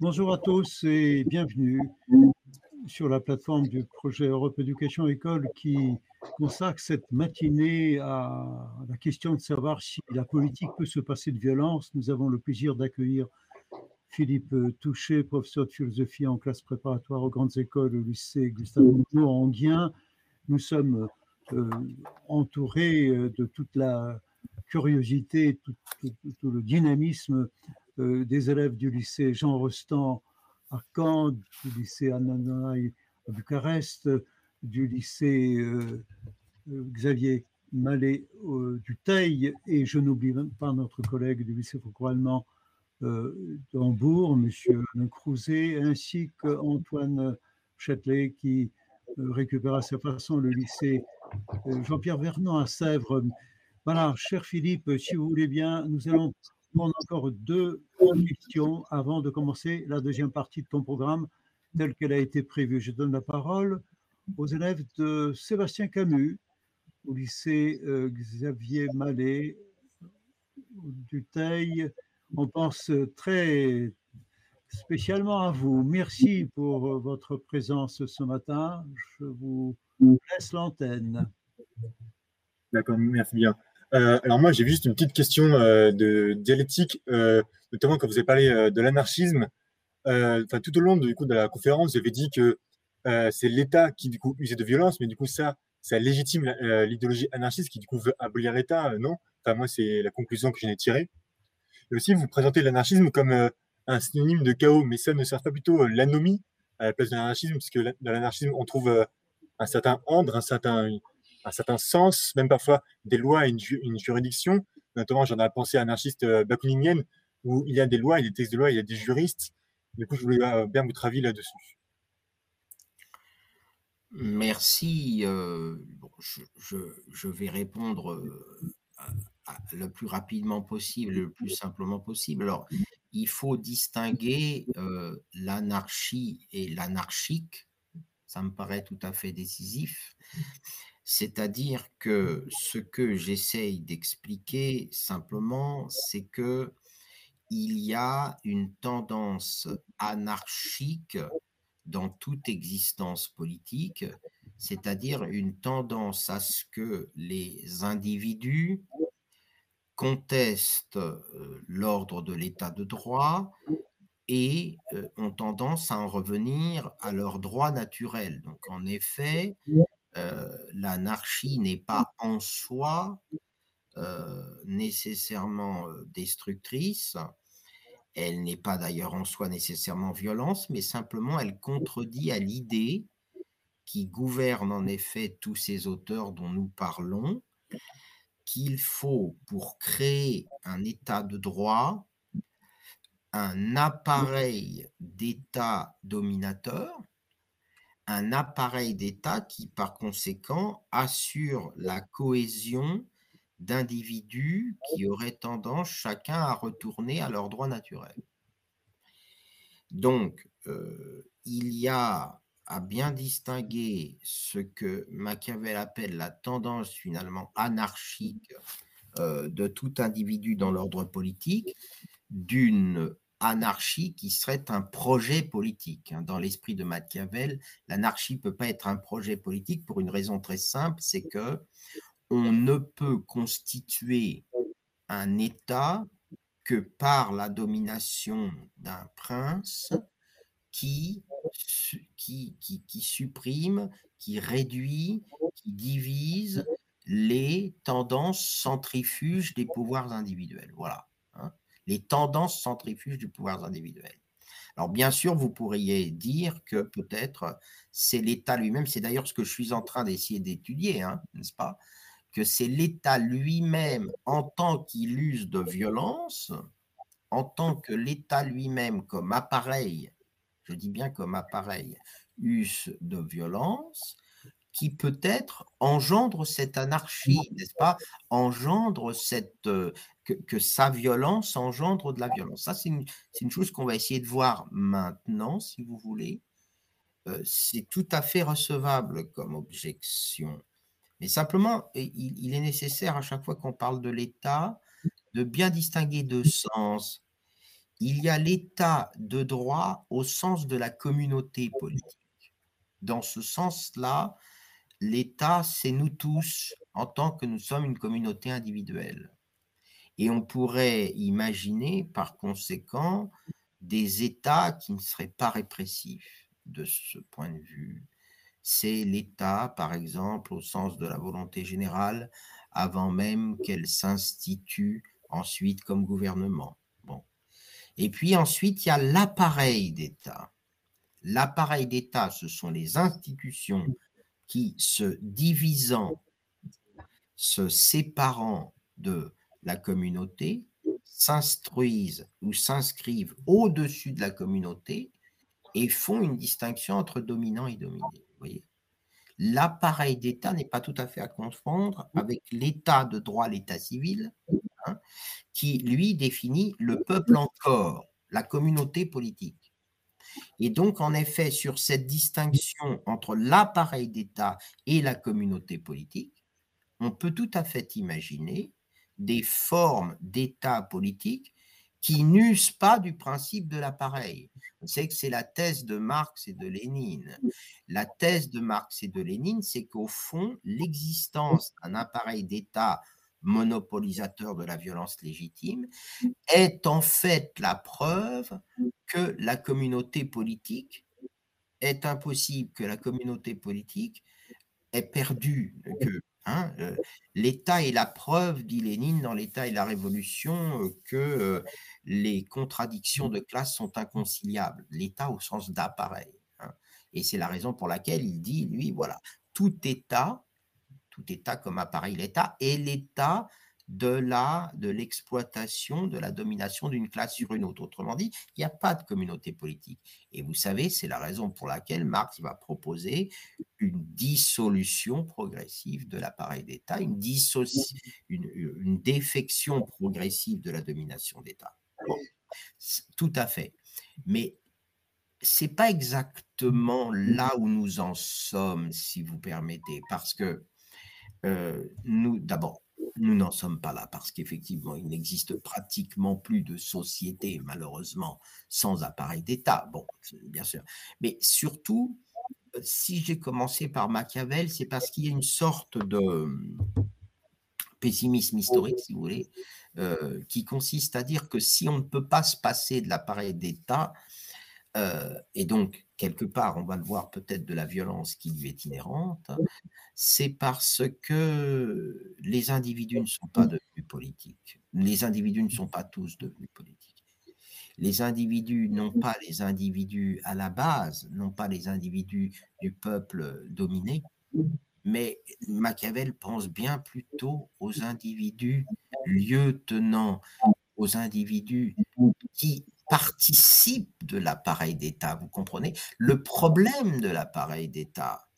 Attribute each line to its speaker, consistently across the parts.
Speaker 1: Bonjour à tous et bienvenue sur la plateforme du projet Europe Éducation École qui consacre cette matinée à la question de savoir si la politique peut se passer de violence. Nous avons le plaisir d'accueillir Philippe Touché, professeur de philosophie en classe préparatoire aux grandes écoles au lycée Gustave Moreau en Guien. Nous sommes euh, entourés de toute la curiosité, tout le dynamisme euh, des élèves du lycée Jean Rostand à Caen, du lycée Ananaï à Bucarest, du lycée euh, euh, Xavier Mallet du Teil, et je n'oublie pas notre collègue du lycée franco-allemand d'Hambourg, M. Crouzet, ainsi qu'Antoine Châtelet, qui récupère à sa façon le lycée Jean-Pierre Vernon à Sèvres. Voilà, cher Philippe, si vous voulez bien, nous allons prendre encore deux questions avant de commencer la deuxième partie de ton programme telle qu'elle a été prévue. Je donne la parole aux élèves de Sébastien Camus au lycée euh, Xavier Mallet du Teil. On pense très spécialement à vous. Merci pour votre présence ce matin. Je vous laisse l'antenne.
Speaker 2: D'accord, merci bien. Euh, alors moi, j'ai juste une petite question euh, de dialectique, euh, notamment quand vous avez parlé de l'anarchisme. Tout au long du coup de la conférence, vous avez dit que c'est l'État qui du coup usait de violence, mais du coup ça, ça légitime l'idéologie anarchiste qui du coup veut abolir l'État, non? Enfin moi, c'est la conclusion que j'en ai tirée. Et aussi, vous présentez l'anarchisme comme un synonyme de chaos, mais ça ne sert pas plutôt l'anomie à la place de l'anarchisme, puisque dans l'anarchisme, on trouve un certain ordre, un certain, un certain sens, même parfois des lois et une, juridiction. Notamment, j'en ai pensé à anarchiste euh, bakouninienne, où il y a des lois, il y a des textes de loi, il y a des juristes. Du coup, je voulais euh, bien votre avis là-dessus.
Speaker 3: Merci. Euh, je, vais répondre le plus rapidement possible, le plus simplement possible. Alors, il faut distinguer l'anarchie et l'anarchique. Ça me paraît tout à fait décisif. C'est-à-dire que ce que j'essaye d'expliquer simplement, c'est que il y a une tendance anarchique dans toute existence politique, c'est-à-dire une tendance à ce que les individus contestent euh, l'ordre de l'état de droit et euh, ont tendance à en revenir à leurs droits naturels. Donc en effet, l'anarchie n'est pas en soi euh, nécessairement euh, destructrice. Elle n'est pas d'ailleurs en soi nécessairement violence, mais simplement elle contredit à l'idée qui gouverne en effet tous ces auteurs dont nous parlons, qu'il faut, pour créer un état de droit, un appareil d'état dominateur un appareil d'État qui, par conséquent, assure la cohésion d'individus qui auraient tendance chacun à retourner à leur droit naturel. Donc, euh, il y a à bien distinguer ce que Machiavel appelle la tendance finalement anarchique euh, de tout individu dans l'ordre politique d'une anarchie qui serait un projet politique. Hein. Dans l'esprit de Machiavel, l'anarchie ne peut pas être un projet politique pour une raison très simple, c'est que on ne peut constituer un État que par la domination d'un prince qui, qui, qui, qui, supprime, qui réduit, qui divise les tendances centrifuges des pouvoirs individuels. Voilà les tendances centrifuges du pouvoir individuel. Alors bien sûr, vous pourriez dire que peut-être c'est l'État lui-même, c'est d'ailleurs ce que je suis en train d'essayer d'étudier, hein, n'est-ce pas Que c'est l'État lui-même en tant qu'il use de violence, en tant que l'État lui-même comme appareil, je dis bien comme appareil, use de violence, qui peut-être engendre cette anarchie, n'est-ce pas Engendre cette, que, sa violence engendre de la violence. Ça, c'est une, chose qu'on va essayer de voir maintenant, si vous voulez. Euh, c'est tout à fait recevable comme objection. Mais simplement, il est nécessaire à chaque fois qu'on parle de l'État de bien distinguer deux sens. il y a l'état de droit au sens de la communauté politique. Dans ce sens-là, l'État, c'est nous tous, en tant que nous sommes une communauté individuelle. Et on pourrait imaginer, par conséquent, des États qui ne seraient pas répressifs de ce point de vue. C'est l'État, par exemple, au sens de la volonté générale, avant même qu'elle s'institue ensuite comme gouvernement. Et puis ensuite, il y a l'appareil d'État. L'appareil d'État, ce sont les institutions qui, se divisant, se séparant de la communauté s'instruisent ou s'inscrivent au-dessus de la communauté et font une distinction entre dominant et dominé. Voyez L'appareil d'État n'est pas tout à fait à confondre avec l'État de droit, l'État civil, hein, qui, lui, définit le peuple en corps, la communauté politique. Et donc, en effet, sur cette distinction entre l'appareil d'État et la communauté politique, on peut tout à fait imaginer des formes d'État politique qui n'usent pas du principe de l'appareil. On sait que c'est la thèse de Marx et de Lénine. La thèse de Marx et de Lénine, c'est qu'au fond, l'existence d'un appareil d'État monopolisateur de la violence légitime est en fait la preuve que la communauté politique est impossible, que la communauté politique est perdue, que Hein, euh, L'État est la preuve, dit Lénine, dans l'État et la Révolution, euh, que euh, les contradictions de classe sont inconciliables. L'État au sens d'appareil. Hein. Et c'est la raison pour laquelle il dit, lui, voilà, tout État, tout État comme appareil l'État, et l'État de la de l'exploitation, de la domination d'une classe sur une autre. Autrement dit, il n'y a pas de communauté politique. Et vous savez, c'est la raison pour laquelle Marx va proposer une dissolution progressive de l'appareil d'État, une, une, défection progressive de la domination d'État. tout à fait. Mais c'est pas exactement là où nous en sommes, si vous permettez, parce que euh, nous, d'abord, nous n'en sommes pas là parce qu'effectivement, il n'existe pratiquement plus de société, malheureusement, sans appareil d'État. Bien sûr. Mais surtout, si j'ai commencé par Machiavel, c'est parce qu'il y a une sorte de hum, pessimisme historique, si vous voulez, euh, qui consiste à dire que si on ne peut pas se passer de l'appareil d'État, euh, et donc quelque part, on va le voir peut-être de la violence qui lui est inhérente, c'est parce que les individus ne sont pas devenus politiques. Les individus ne sont pas tous devenus politiques. Les individus n'ont pas les individus à la base, non pas les individus du peuple dominé, mais Machiavel pense bien plutôt aux individus lieu tenant, aux individus qui participent de l'appareil d'État. Vous comprenez? Le problème de l'appareil d'État,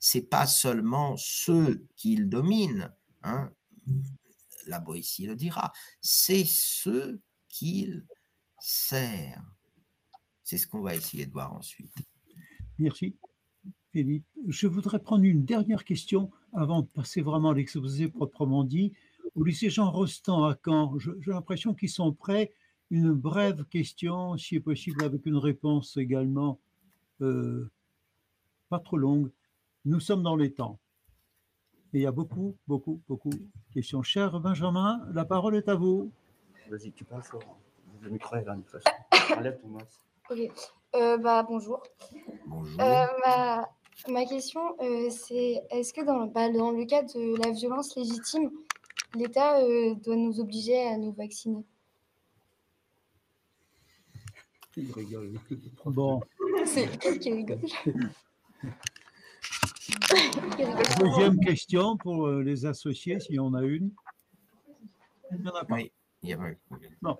Speaker 3: c'est pas seulement ceux qu'il domine, hein, la Boétie le dira, c'est ceux qu'il sert. C'est ce qu'on va essayer de voir ensuite.
Speaker 1: Merci, Philippe. Je voudrais prendre une dernière question avant de passer vraiment à l'exposé proprement dit. Au lycée Jean Rostand à Caen, j'ai l'impression qu'ils sont prêts une brève question, si possible, avec une réponse également euh, pas trop longue. Nous sommes dans les temps. Et il y a beaucoup, beaucoup, beaucoup de questions. Cher Benjamin, la parole est à vous.
Speaker 4: Vas-y, tu parles fort. Le micro est là, de toute Enlève ton masque.
Speaker 5: Ok. Euh, bah, bonjour.
Speaker 3: Bonjour.
Speaker 5: Euh, ma, ma, question, c'est est-ce que dans, bah, dans le cas de la violence légitime, l'État doit nous obliger à nous vacciner?
Speaker 1: Il rigole. Bon.
Speaker 5: C'est qui rigole.
Speaker 1: Deuxième question pour euh, les associés, s'il y en a une.
Speaker 3: Il n'y en a pas. Oui, il y a pas.
Speaker 1: Non.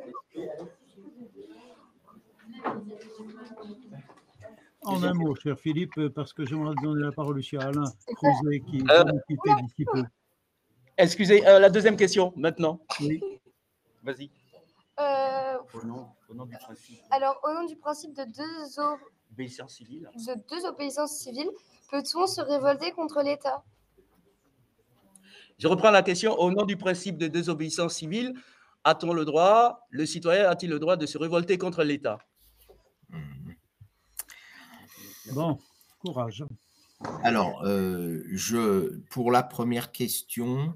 Speaker 1: En un mot, cher Philippe, parce que j'aimerais donner la parole aussi à Alain qui euh, va nous quitter d'ici peu.
Speaker 4: Excusez, euh, la deuxième question, maintenant.
Speaker 1: Oui.
Speaker 4: Vas-y.
Speaker 5: Euh,
Speaker 4: nom, au, nom, du principe.
Speaker 5: Alors, au nom du principe de deux,
Speaker 4: obéissances civiles.
Speaker 5: de deux obéissances civiles, peut-on se révolter contre l'État?
Speaker 4: Je reprends la question. Au nom du principe de deux obéissances civiles,
Speaker 6: a-t-on le droit, le citoyen a-t-il le droit de se révolter contre l'État?
Speaker 1: Bon, courage.
Speaker 3: Alors, euh, je, pour la première question,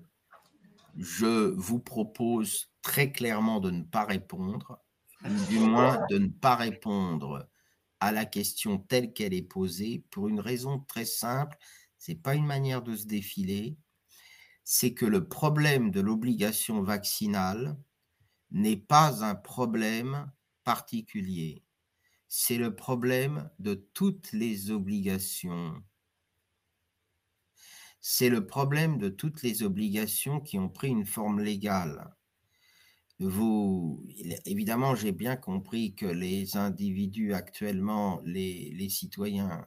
Speaker 3: je vous propose très clairement de ne pas répondre, ou du moins de ne pas répondre à la question telle qu'elle est posée, pour une raison très simple, c'est pas une manière de se défiler, c'est que le problème de l'obligation vaccinale n'est pas un problème particulier. C'est le problème de toutes les obligations. C'est le problème de toutes les obligations qui ont pris une forme légale. Vous, évidemment, j'ai bien compris que les individus actuellement, les, citoyens,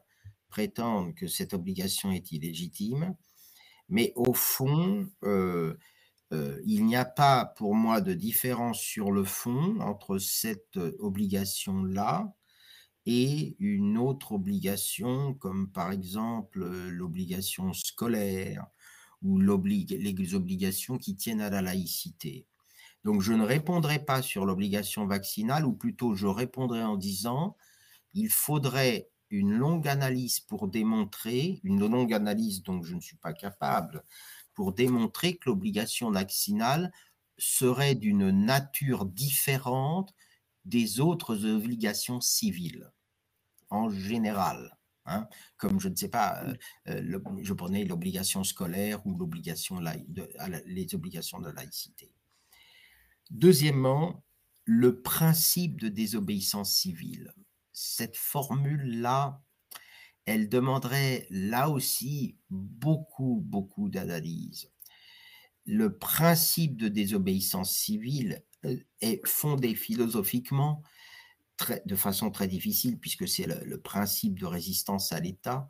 Speaker 3: prétendent que cette obligation est illégitime, mais au fond, euh, euh, il n'y a pas pour moi de différence sur le fond entre cette obligation-là et une autre obligation, comme par exemple l'obligation scolaire ou les obligations qui tiennent à la laïcité. Donc je ne répondrai pas sur l'obligation vaccinale, ou plutôt je répondrai en disant, il faudrait une longue analyse pour démontrer, une longue analyse dont je ne suis pas capable, pour démontrer que l'obligation vaccinale serait d'une nature différente des autres obligations civiles, en général. Hein, comme je ne sais pas, euh, euh, je prenais l'obligation scolaire ou l'obligation les obligations de laïcité. Deuxièmement, le principe de désobéissance civile cette formule-là, elle demanderait là aussi beaucoup, beaucoup d'analyse. Le principe de désobéissance civile euh, est fondé philosophiquement de façon très difficile, puisque c'est le, principe de résistance à l'État,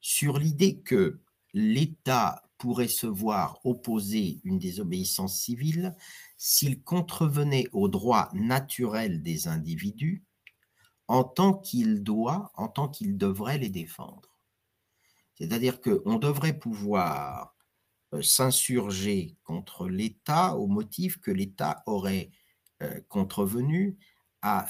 Speaker 3: sur l'idée que l'État pourrait se voir opposer une désobéissance civile s'il contrevenait aux droits naturels des individus en tant qu'il doit, en tant qu'il devrait les défendre. C'est-à-dire qu'on devrait pouvoir euh, s'insurger contre l'État au motif que l'État aurait euh, contrevenu à,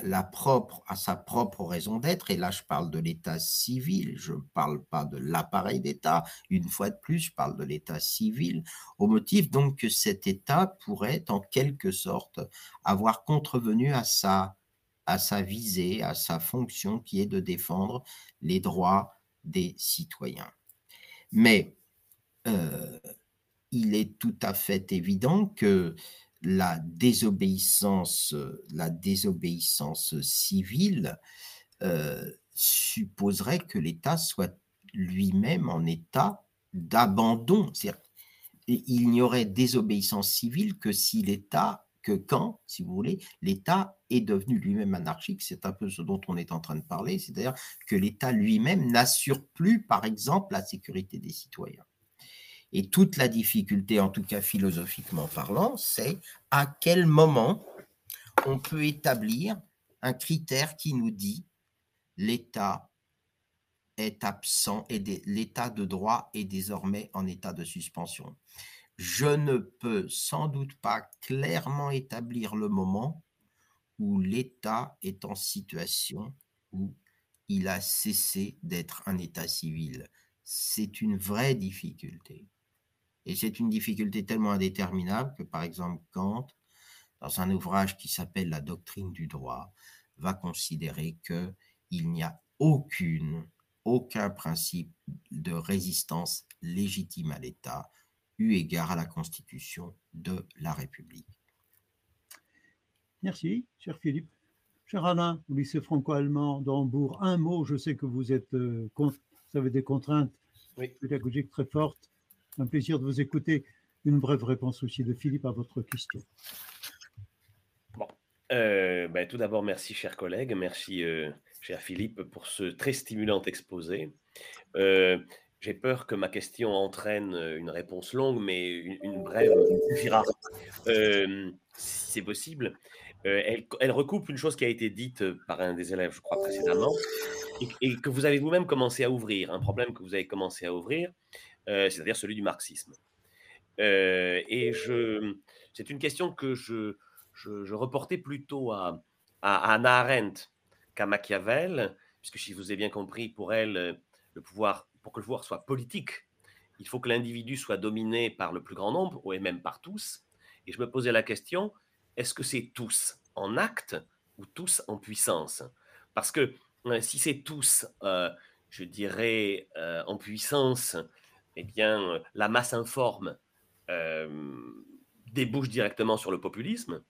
Speaker 3: sa propre raison d'être, et là je parle de l'État civil, je ne parle pas de l'appareil d'État, une fois de plus je parle de l'État civil, au motif donc que cet État pourrait en quelque sorte avoir contrevenu à sa à sa visée, à sa fonction qui est de défendre les droits des citoyens. Mais euh, il est tout à fait évident que la désobéissance, la désobéissance civile euh, supposerait que l'État soit lui-même en état d'abandon. Il n'y aurait désobéissance civile que si l'État que quand, si vous voulez, l'État est devenu lui-même anarchique, c'est un peu ce dont on est en train de parler, c'est-à-dire que l'État lui-même n'assure plus, par exemple, la sécurité des citoyens. Et toute la difficulté, en tout cas philosophiquement parlant, c'est à quel moment on peut établir un critère qui nous dit l'État est absent et l'état de droit est désormais en état de suspension je ne peux sans doute pas clairement établir le moment où l'État est en situation où il a cessé d'être un État civil. C'est une vraie difficulté. Et c'est une difficulté tellement indéterminable que, par exemple, Kant, dans un ouvrage qui s'appelle La doctrine du droit, va considérer qu'il n'y a aucune, aucun principe de résistance légitime à l'État eu égard à la Constitution de la République.
Speaker 1: Merci, cher Philippe. Cher Alain, au lycée franco-allemand d'Hambourg, un mot, je sais que vous, êtes, euh, vous avez des contraintes pédagogiques très fortes. Un plaisir de vous écouter. Une brève réponse aussi de Philippe à votre question.
Speaker 6: Bon, euh, ben, tout d'abord, merci, cher collègue. Merci, euh, cher Philippe, pour ce très stimulant exposé. J'ai peur que ma question entraîne euh, une réponse longue, mais une, brève suffira. Euh, si c'est possible. Euh, elle, recoupe une chose qui a été dite par un des élèves, je crois, précédemment, et, que vous avez vous-même commencé à ouvrir, un problème que vous avez commencé à ouvrir, c'est-à-dire celui du marxisme. et je, c'est une question que je, je, reportais plutôt à, à Anna Arendt qu'à Machiavel, puisque si vous avez bien compris, pour elle, le pouvoir, pour que le pouvoir soit politique, il faut que l'individu soit dominé par le plus grand nombre, ou même par tous. Et je me posais la question, est-ce que c'est tous en acte ou tous en puissance? Parce que euh, si c'est tous, euh, je dirais, euh, en puissance, eh bien, la masse informe débouche directement sur le populisme.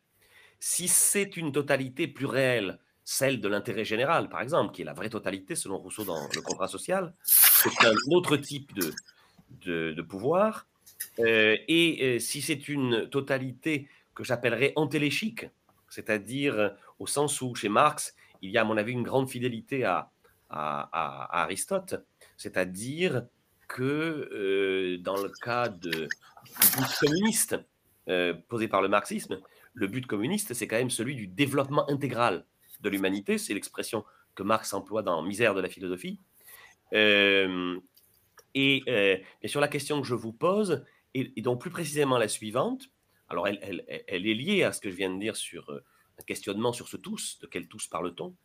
Speaker 6: Si c'est une totalité plus réelle, celle de l'intérêt général, par exemple, qui est la vraie totalité selon Rousseau dans le contrat social, c'est un autre type de, de, pouvoir. Euh, et euh, si c'est une totalité que j'appellerais antéléchique, c'est-à-dire au sens où chez Marx, il y a à mon avis une grande fidélité à, à, Aristote, c'est-à-dire que euh, dans le cas de, du but communiste posé par le marxisme, le but communiste, c'est quand même celui du développement intégral de l'humanité, c'est l'expression que Marx emploie dans Misère de la philosophie. Euh, et euh, bien sûr, la question que je vous pose est, donc plus précisément la suivante. Alors, elle, est liée à ce que je viens de dire sur euh, un questionnement sur ce tous, de quel tous parle-t-on?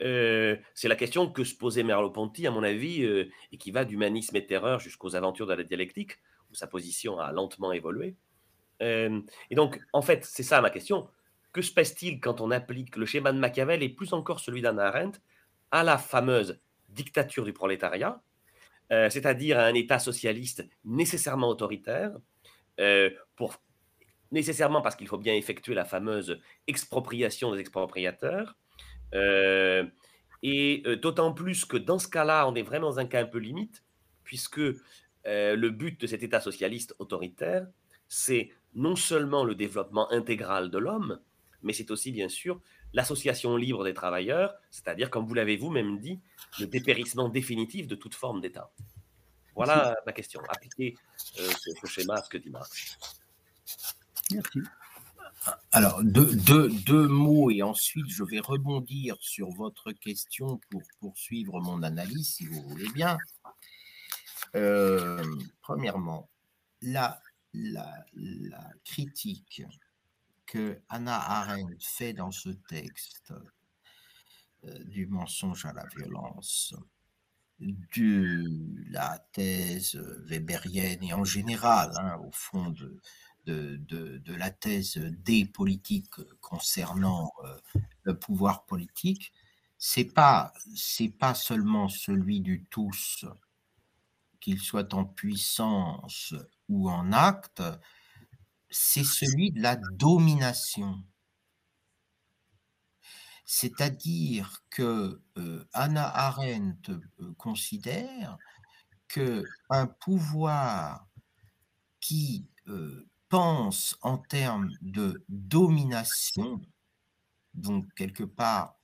Speaker 6: C'est la question que se posait Merleau-Ponty, à mon avis, et qui va d'humanisme et terreur jusqu'aux aventures de la dialectique, où sa position a lentement évolué. et donc, en fait, c'est ça ma question. Que se passe-t-il quand on applique le schéma de Machiavel et plus encore celui d'Anna Arendt à la fameuse dictature du prolétariat, euh, c'est-à-dire à un État socialiste nécessairement autoritaire, euh, pour, nécessairement parce qu'il faut bien effectuer la fameuse expropriation des expropriateurs, euh, et d'autant plus que dans ce cas-là, on est vraiment dans un cas un peu limite, puisque le but de cet État socialiste autoritaire, c'est non seulement le développement intégral de l'homme, mais c'est aussi bien sûr l'association libre des travailleurs, c'est-à-dire, comme vous l'avez vous-même dit, le dépérissement définitif de toute forme d'État. Voilà ma question. Appliquer euh, ce, schéma à ce que dit Marx.
Speaker 3: Merci. Alors, deux, mots et ensuite je vais rebondir sur votre question pour poursuivre mon analyse, si vous voulez bien. Euh, premièrement, la, la, critique que Hannah Arendt fait dans ce texte euh, du mensonge à la violence, de la thèse weberienne et en général, hein, au fond de, de, la thèse des politiques concernant euh, le pouvoir politique, c'est pas c'est pas seulement celui du tous, qu'il soit en puissance ou en acte, c'est celui de la domination. C'est-à-dire que euh, Anna Arendt euh, considère que un pouvoir qui pense en termes de domination, donc quelque part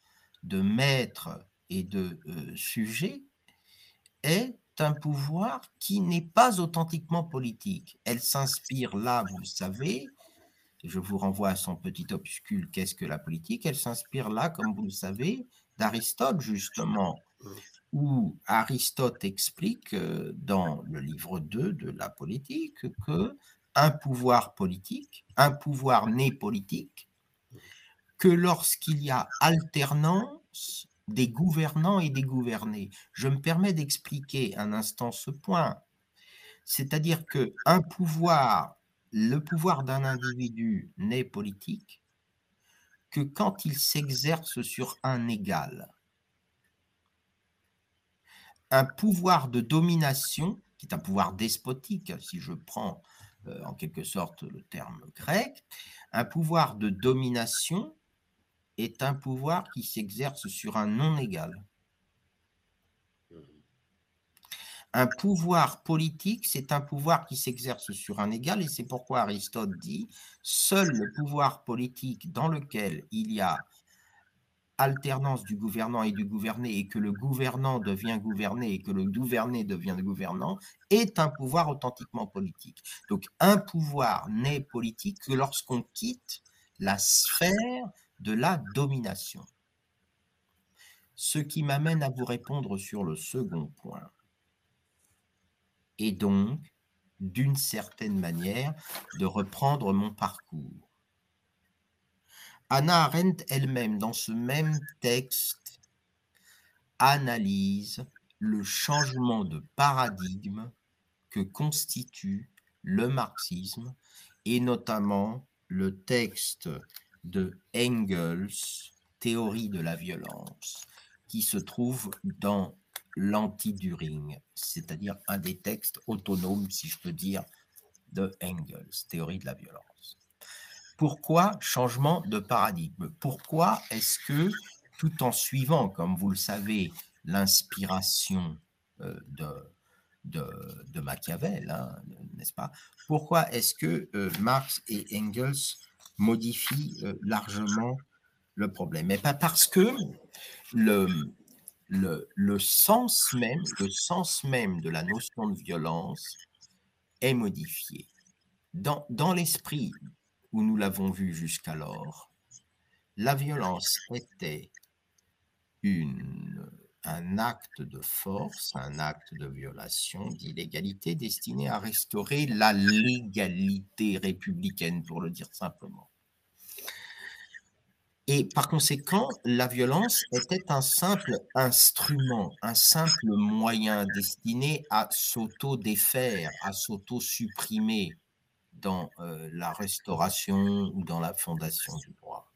Speaker 3: de maître et de sujet, est un pouvoir qui n'est pas authentiquement politique. Elle s'inspire là, vous le savez, je vous renvoie à son petit opuscule Qu'est-ce que la politique. Elle s'inspire là, comme vous le savez, d'Aristote, justement, où Aristote explique euh, dans le livre 2 de la politique que un pouvoir politique, un pouvoir né politique, que lorsqu'il y a alternance des gouvernants et des gouvernés. Je me permets d'expliquer un instant ce point. C'est-à-dire que un pouvoir, le pouvoir d'un individu n'est politique que quand il s'exerce sur un égal. Un pouvoir de domination, qui est un pouvoir despotique, si je prends en quelque sorte le terme grec, un pouvoir de domination est un pouvoir qui s'exerce sur un non égal. Un pouvoir politique, c'est un pouvoir qui s'exerce sur un égal, et c'est pourquoi Aristote dit, seul le pouvoir politique dans lequel il y a alternance du gouvernant et du gouverné, et que le gouvernant devient gouverné et que le gouverné devient gouvernant, est un pouvoir authentiquement politique. Donc un pouvoir n'est politique que lorsqu'on quitte la sphère de la domination. Ce qui m'amène à vous répondre sur le second point. Et donc, d'une certaine manière, de reprendre mon parcours. Anna Arendt elle-même, dans ce même texte, analyse le changement de paradigme que constitue le marxisme et notamment le texte de Engels, Théorie de la violence, qui se trouve dans l'anti-During, c'est-à-dire un des textes autonomes, si je peux dire, de Engels, Théorie de la violence. Pourquoi changement de paradigme? Pourquoi est-ce que, tout en suivant, comme vous le savez, l'inspiration euh, de, de, Machiavel, hein, n'est-ce pas? Pourquoi est-ce que euh, Marx et Engels modifient euh, largement le problème? Mais pas parce que le, sens même, de la notion de violence est modifié. Dans l'esprit où nous l'avons vu jusqu'alors, la violence était un acte de force, un acte de violation, d'illégalité destiné à restaurer la légalité républicaine, pour le dire simplement. Et par conséquent, la violence était un simple instrument, un simple moyen destiné à s'auto-défaire, à s'auto-supprimer dans euh, la restauration ou dans la fondation du droit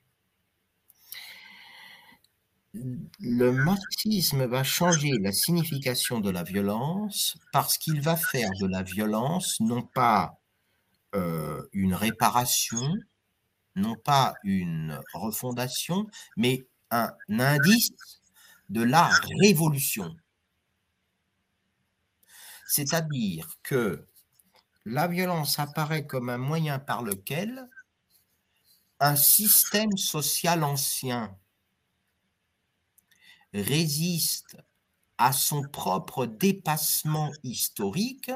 Speaker 3: le marxisme va changer la signification de la violence parce qu'il va faire de la violence non pas euh, une réparation, non pas une refondation, mais un indice de la révolution. C'est-à-dire que la violence apparaît comme un moyen par lequel un système social ancien résiste à son propre dépassement historique,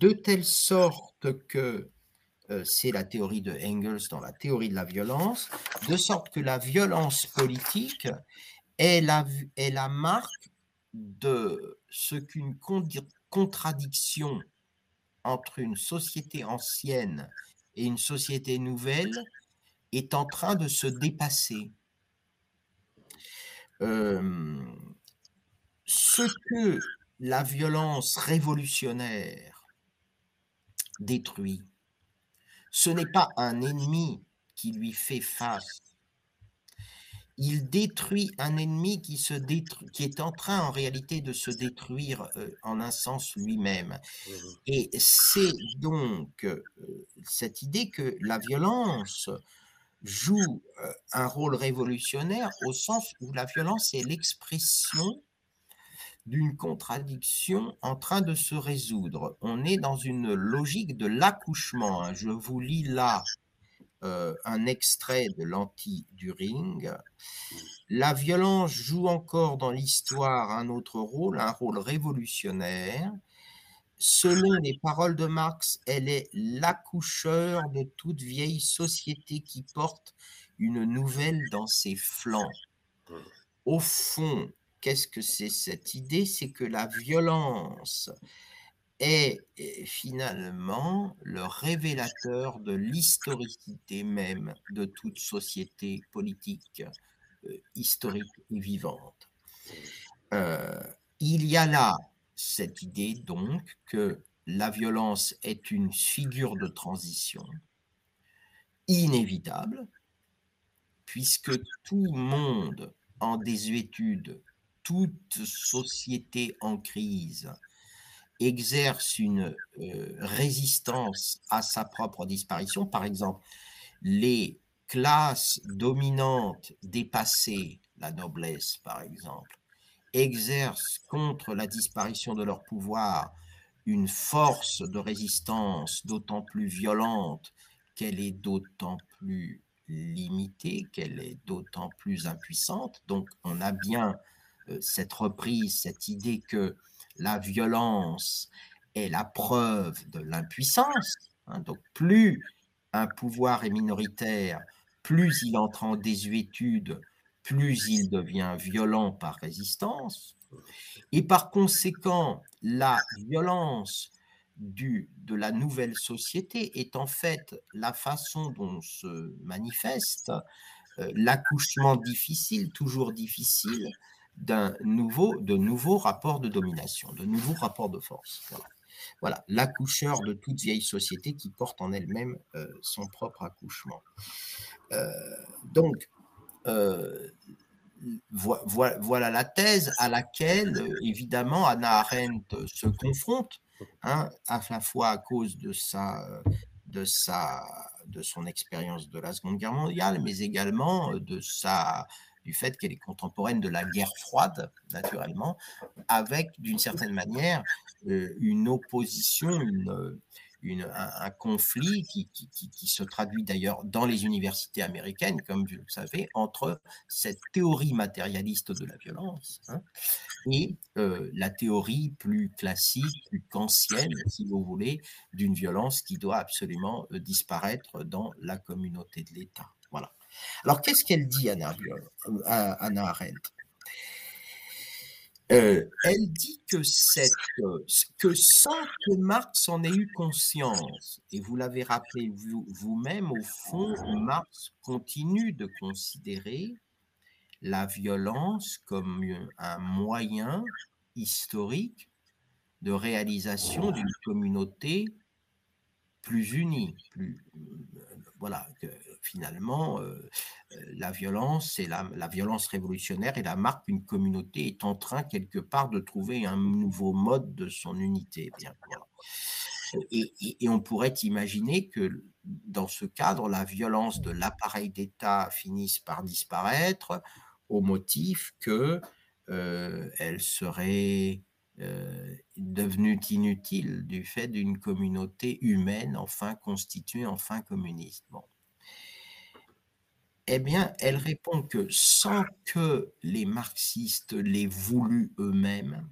Speaker 3: de telle sorte que, euh, c'est la théorie de Engels dans la théorie de la violence, de sorte que la violence politique est la, est la marque de ce qu'une contradiction entre une société ancienne et une société nouvelle est en train de se dépasser ce que la violence révolutionnaire détruit, ce n'est pas un ennemi qui lui fait face. Il détruit un ennemi qui, se détruit, qui est en train en réalité de se détruire en un sens lui-même. Mmh Et c'est donc cette idée que la violence joue euh, un rôle révolutionnaire au sens où la violence est l'expression d'une contradiction en train de se résoudre. On est dans une logique de l'accouchement. Hein. Je vous lis là euh, un extrait de l'anti-During. La violence joue encore dans l'histoire un autre rôle, un rôle révolutionnaire Selon les paroles de Marx, elle est l'accoucheur de toute vieille société qui porte une nouvelle dans ses flancs. Au fond, qu'est-ce que c'est cette idée? C'est que la violence est finalement le révélateur de l'historicité même de toute société politique euh, historique et vivante. Euh, il y a là cette idée donc que la violence est une figure de transition inévitable, puisque tout monde en désuétude, toute société en crise exerce une euh, résistance à sa propre disparition. Par exemple, les classes dominantes dépassées, la noblesse par exemple, exercent contre la disparition de leur pouvoir une force de résistance d'autant plus violente qu'elle est d'autant plus limitée, qu'elle est d'autant plus impuissante. Donc on a bien euh, cette reprise, cette idée que la violence est la preuve de l'impuissance. Hein. donc plus un pouvoir est minoritaire, plus il entre en désuétude, plus il devient violent par résistance. Et par conséquent, la violence de la nouvelle société est en fait la façon dont se manifeste euh, l'accouchement difficile, toujours difficile, d'un nouveau, de nouveaux rapports de domination, de nouveaux rapports de force. Voilà, l'accoucheur de toute vieille société qui porte en elle-même euh, son propre accouchement. Euh, donc, voilà la thèse à laquelle, évidemment, Anna Arendt se confronte Hein, à la fois à cause de sa, de sa, de son expérience de la Seconde Guerre mondiale, mais également de sa, du fait qu'elle est contemporaine de la guerre froide, naturellement, avec d'une certaine manière euh, une opposition, un, conflit qui, se traduit d'ailleurs dans les universités américaines, comme vous le savez, entre cette théorie matérialiste de la violence hein, et euh, la théorie plus classique, plus kantienne, si vous voulez, d'une violence qui doit absolument euh, disparaître dans la communauté de l'État. Voilà. Alors, qu'est-ce qu'elle dit, Anna, euh, Anna Arendt? Euh, elle dit que, cette, que sans que Marx en ait eu conscience, et vous l'avez rappelé vous-même, au fond, Marx continue de considérer la violence comme un moyen historique de réalisation d'une communauté plus unie, plus, voilà, que finalement, euh, euh, la violence et la, violence révolutionnaire et la marque qu'une communauté est en train quelque part de trouver un nouveau mode de son unité. Bien, Et, on pourrait imaginer que dans ce cadre, la violence de l'appareil d'État finisse par disparaître au motif que euh, elle serait devenue inutile du fait d'une communauté humaine enfin constituée, enfin communiste. Bon. Eh bien, elle répond que sans que les marxistes l'aient voulu eux-mêmes,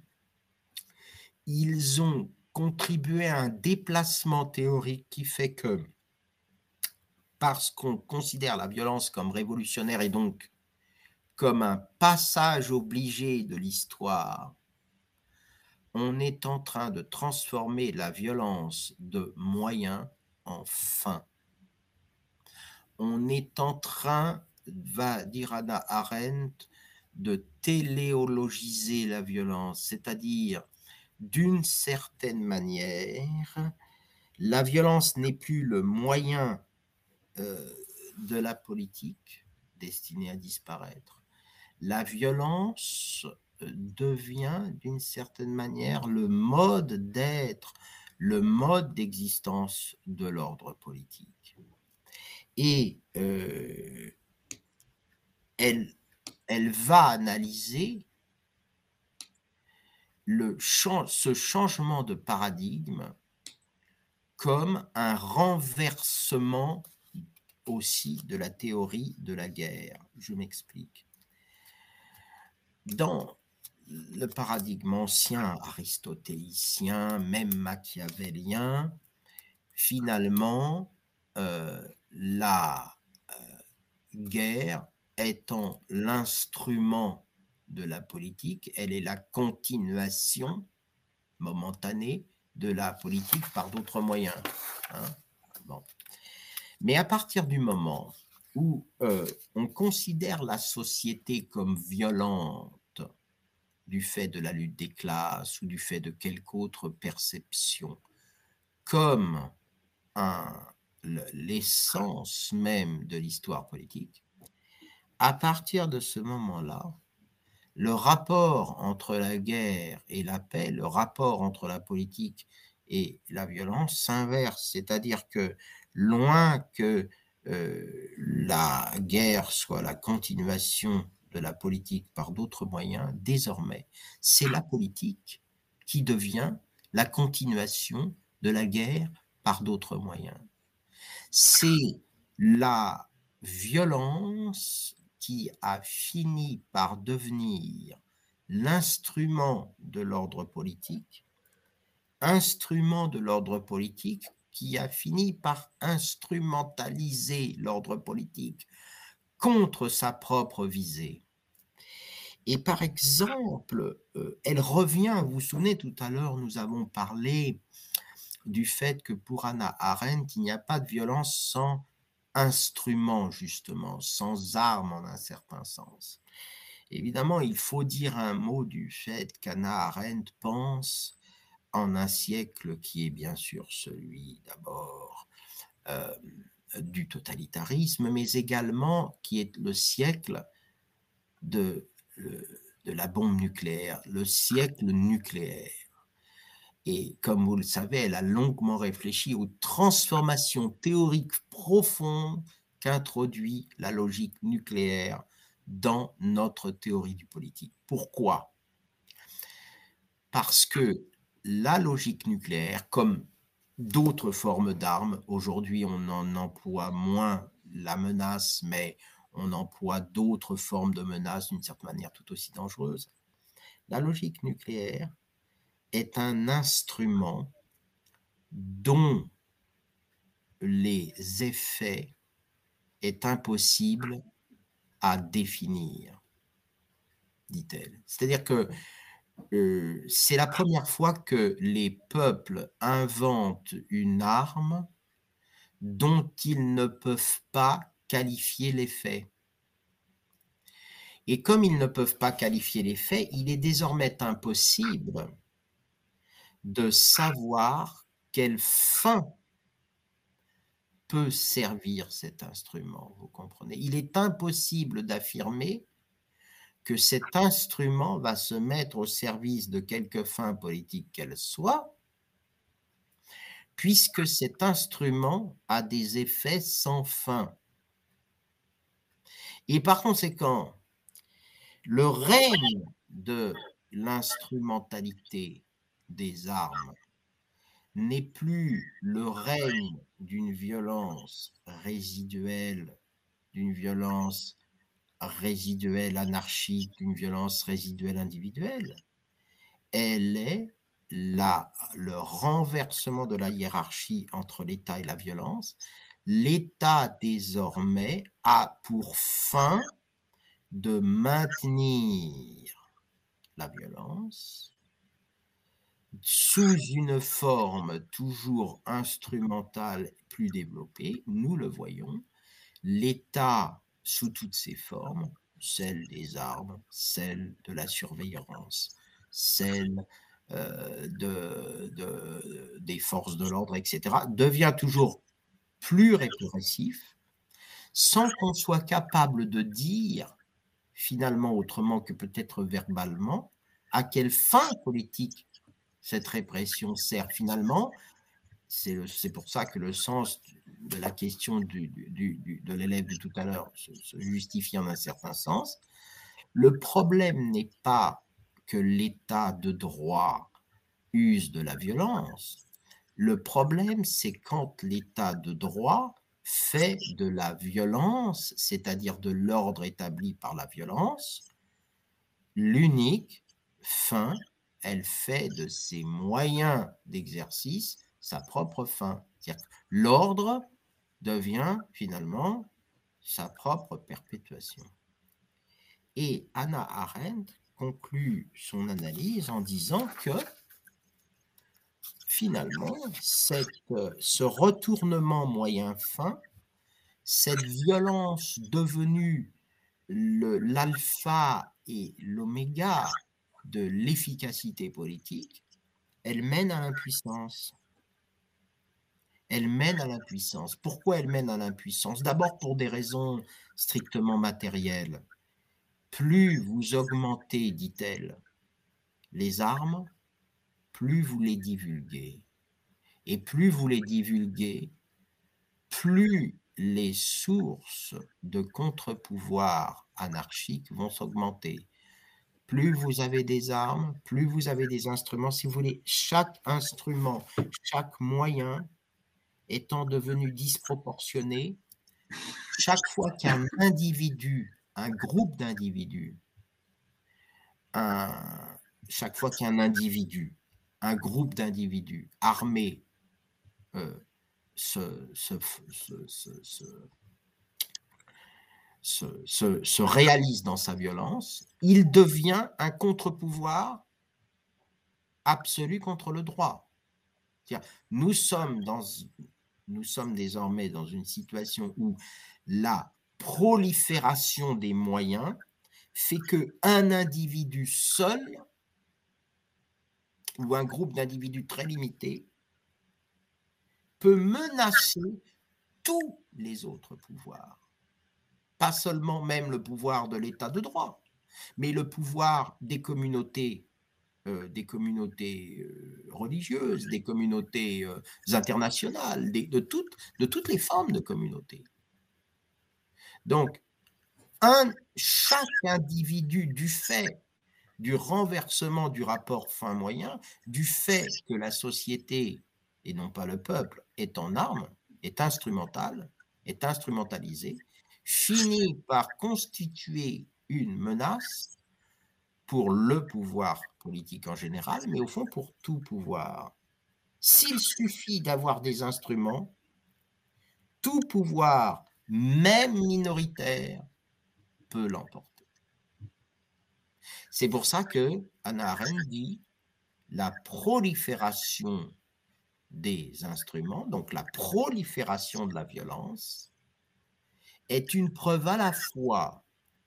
Speaker 3: ils ont contribué à un déplacement théorique qui fait que, parce qu'on considère la violence comme révolutionnaire et donc comme un passage obligé de l'histoire, on est en train de transformer la violence de moyen en fin on est en train, va dire Anna Arendt, de téléologiser la violence, c'est-à-dire d'une certaine manière, la violence n'est plus le moyen euh, de la politique destinée à disparaître. La violence devient d'une certaine manière le mode d'être, le mode d'existence de l'ordre politique et euh, elle, va analyser le, ce changement de paradigme comme un renversement aussi de la théorie de la guerre. Je m'explique. Dans le paradigme ancien aristotélicien, même machiavélien, finalement, euh, la euh, guerre étant l'instrument de la politique, elle est la continuation momentanée de la politique par d'autres moyens. Hein. Mais à partir du moment où euh, on considère la société comme violente du fait de la lutte des classes ou du fait de quelque autre perception, comme l'essence même de l'histoire politique, à partir de ce moment-là, le rapport entre la guerre et la paix, le rapport entre la politique et la violence s'inverse, c'est-à-dire que loin que euh, la guerre soit la continuation de la politique par d'autres moyens, désormais, c'est la politique qui devient la continuation de la guerre par d'autres moyens c'est la violence qui a fini par devenir l'instrument de l'ordre politique, instrument de l'ordre politique qui a fini par instrumentaliser l'ordre politique contre sa propre visée. Et par exemple, euh, elle revient, vous vous souvenez tout à l'heure, nous avons parlé du fait que pour Anna Arendt, il n'y a pas de violence sans instrument, justement, sans arme en un certain sens. Évidemment, il faut dire un mot du fait qu'Anna Arendt pense en un siècle qui est bien sûr celui d'abord euh, du totalitarisme, mais également qui est le siècle de, de la bombe nucléaire, le siècle nucléaire. Et comme vous le savez, elle a longuement réfléchi aux transformations théoriques profondes qu'introduit la logique nucléaire dans notre théorie du politique. Pourquoi? Parce que la logique nucléaire, comme d'autres formes d'armes, aujourd'hui on en emploie moins la menace, mais on emploie d'autres formes de menaces d'une certaine manière tout aussi dangereuses. La logique nucléaire est un instrument dont les effets est impossible à définir, dit-elle. C'est-à-dire que euh, c'est la première fois que les peuples inventent une arme dont ils ne peuvent pas qualifier les faits. Et comme ils ne peuvent pas qualifier les faits, il est désormais impossible de savoir quelle fin peut servir cet instrument, vous comprenez Il est impossible d'affirmer que cet instrument va se mettre au service de quelque fin politique qu'elle soit, puisque cet instrument a des effets sans fin. Et par conséquent, le règne de l'instrumentalité des armes n'est plus le règne d'une violence résiduelle, d'une violence résiduelle anarchique, d'une violence résiduelle individuelle. Elle est le renversement de la hiérarchie entre l'État et la violence. L'État désormais a pour fin de maintenir la violence sous une forme toujours instrumentale plus développée, nous le voyons, l'État sous toutes ses formes, celle des armes, celle de la surveillance, celle euh, de, des forces de l'ordre, etc., devient toujours plus répressif, sans qu'on soit capable de dire, finalement autrement que peut-être verbalement, à quelle fin politique cette répression sert finalement. C'est pour ça que le sens de la question de l'élève de tout à l'heure se, justifie en un certain sens. Le problème n'est pas que l'état de droit use de la violence. Le problème, c'est quand l'état de droit fait de la violence, c'est-à-dire de l'ordre établi par la violence, l'unique fin elle fait de ses moyens d'exercice sa propre fin. L'ordre devient finalement sa propre perpétuation. Et Anna Arendt conclut son analyse en disant que finalement, ce retournement moyen-fin, cette violence devenue l'alpha et l'oméga de l'efficacité politique, elle mène à l'impuissance. Elle mène à l'impuissance. Pourquoi elle mène à l'impuissance? D'abord pour des raisons strictement matérielles. Plus vous augmentez, dit-elle, les armes, plus vous les divulguez. Et plus vous les divulguez, plus les sources de contre-pouvoir anarchiques vont s'augmenter plus vous avez des armes, plus vous avez des instruments. Si vous voulez, chaque instrument, chaque moyen étant devenu disproportionné, chaque fois qu'un individu, un groupe d'individus, chaque fois qu'un individu, un groupe d'individus armés euh, se, se, se, réalise dans sa violence, il devient un contre-pouvoir absolu contre le droit. Nous sommes, nous sommes désormais dans une situation où la prolifération des moyens fait que un individu seul ou un groupe d'individus très limité peut menacer tous les autres pouvoirs. Pas seulement même le pouvoir de l'état de droit, mais le pouvoir des communautés, euh, des communautés euh, religieuses, des communautés euh, internationales, de, toutes, les formes de communautés. Donc, chaque individu, du fait du renversement du rapport fin-moyen, du fait que la société, et non pas le peuple, est en armes, est instrumentale, est instrumentalisée, finit par constituer une menace pour le pouvoir politique en général, mais au fond pour tout pouvoir. S'il suffit d'avoir des instruments, tout pouvoir, même minoritaire, peut l'emporter. C'est pour ça que Anna Arendt dit la prolifération des instruments, donc la prolifération de la violence, est une preuve à la fois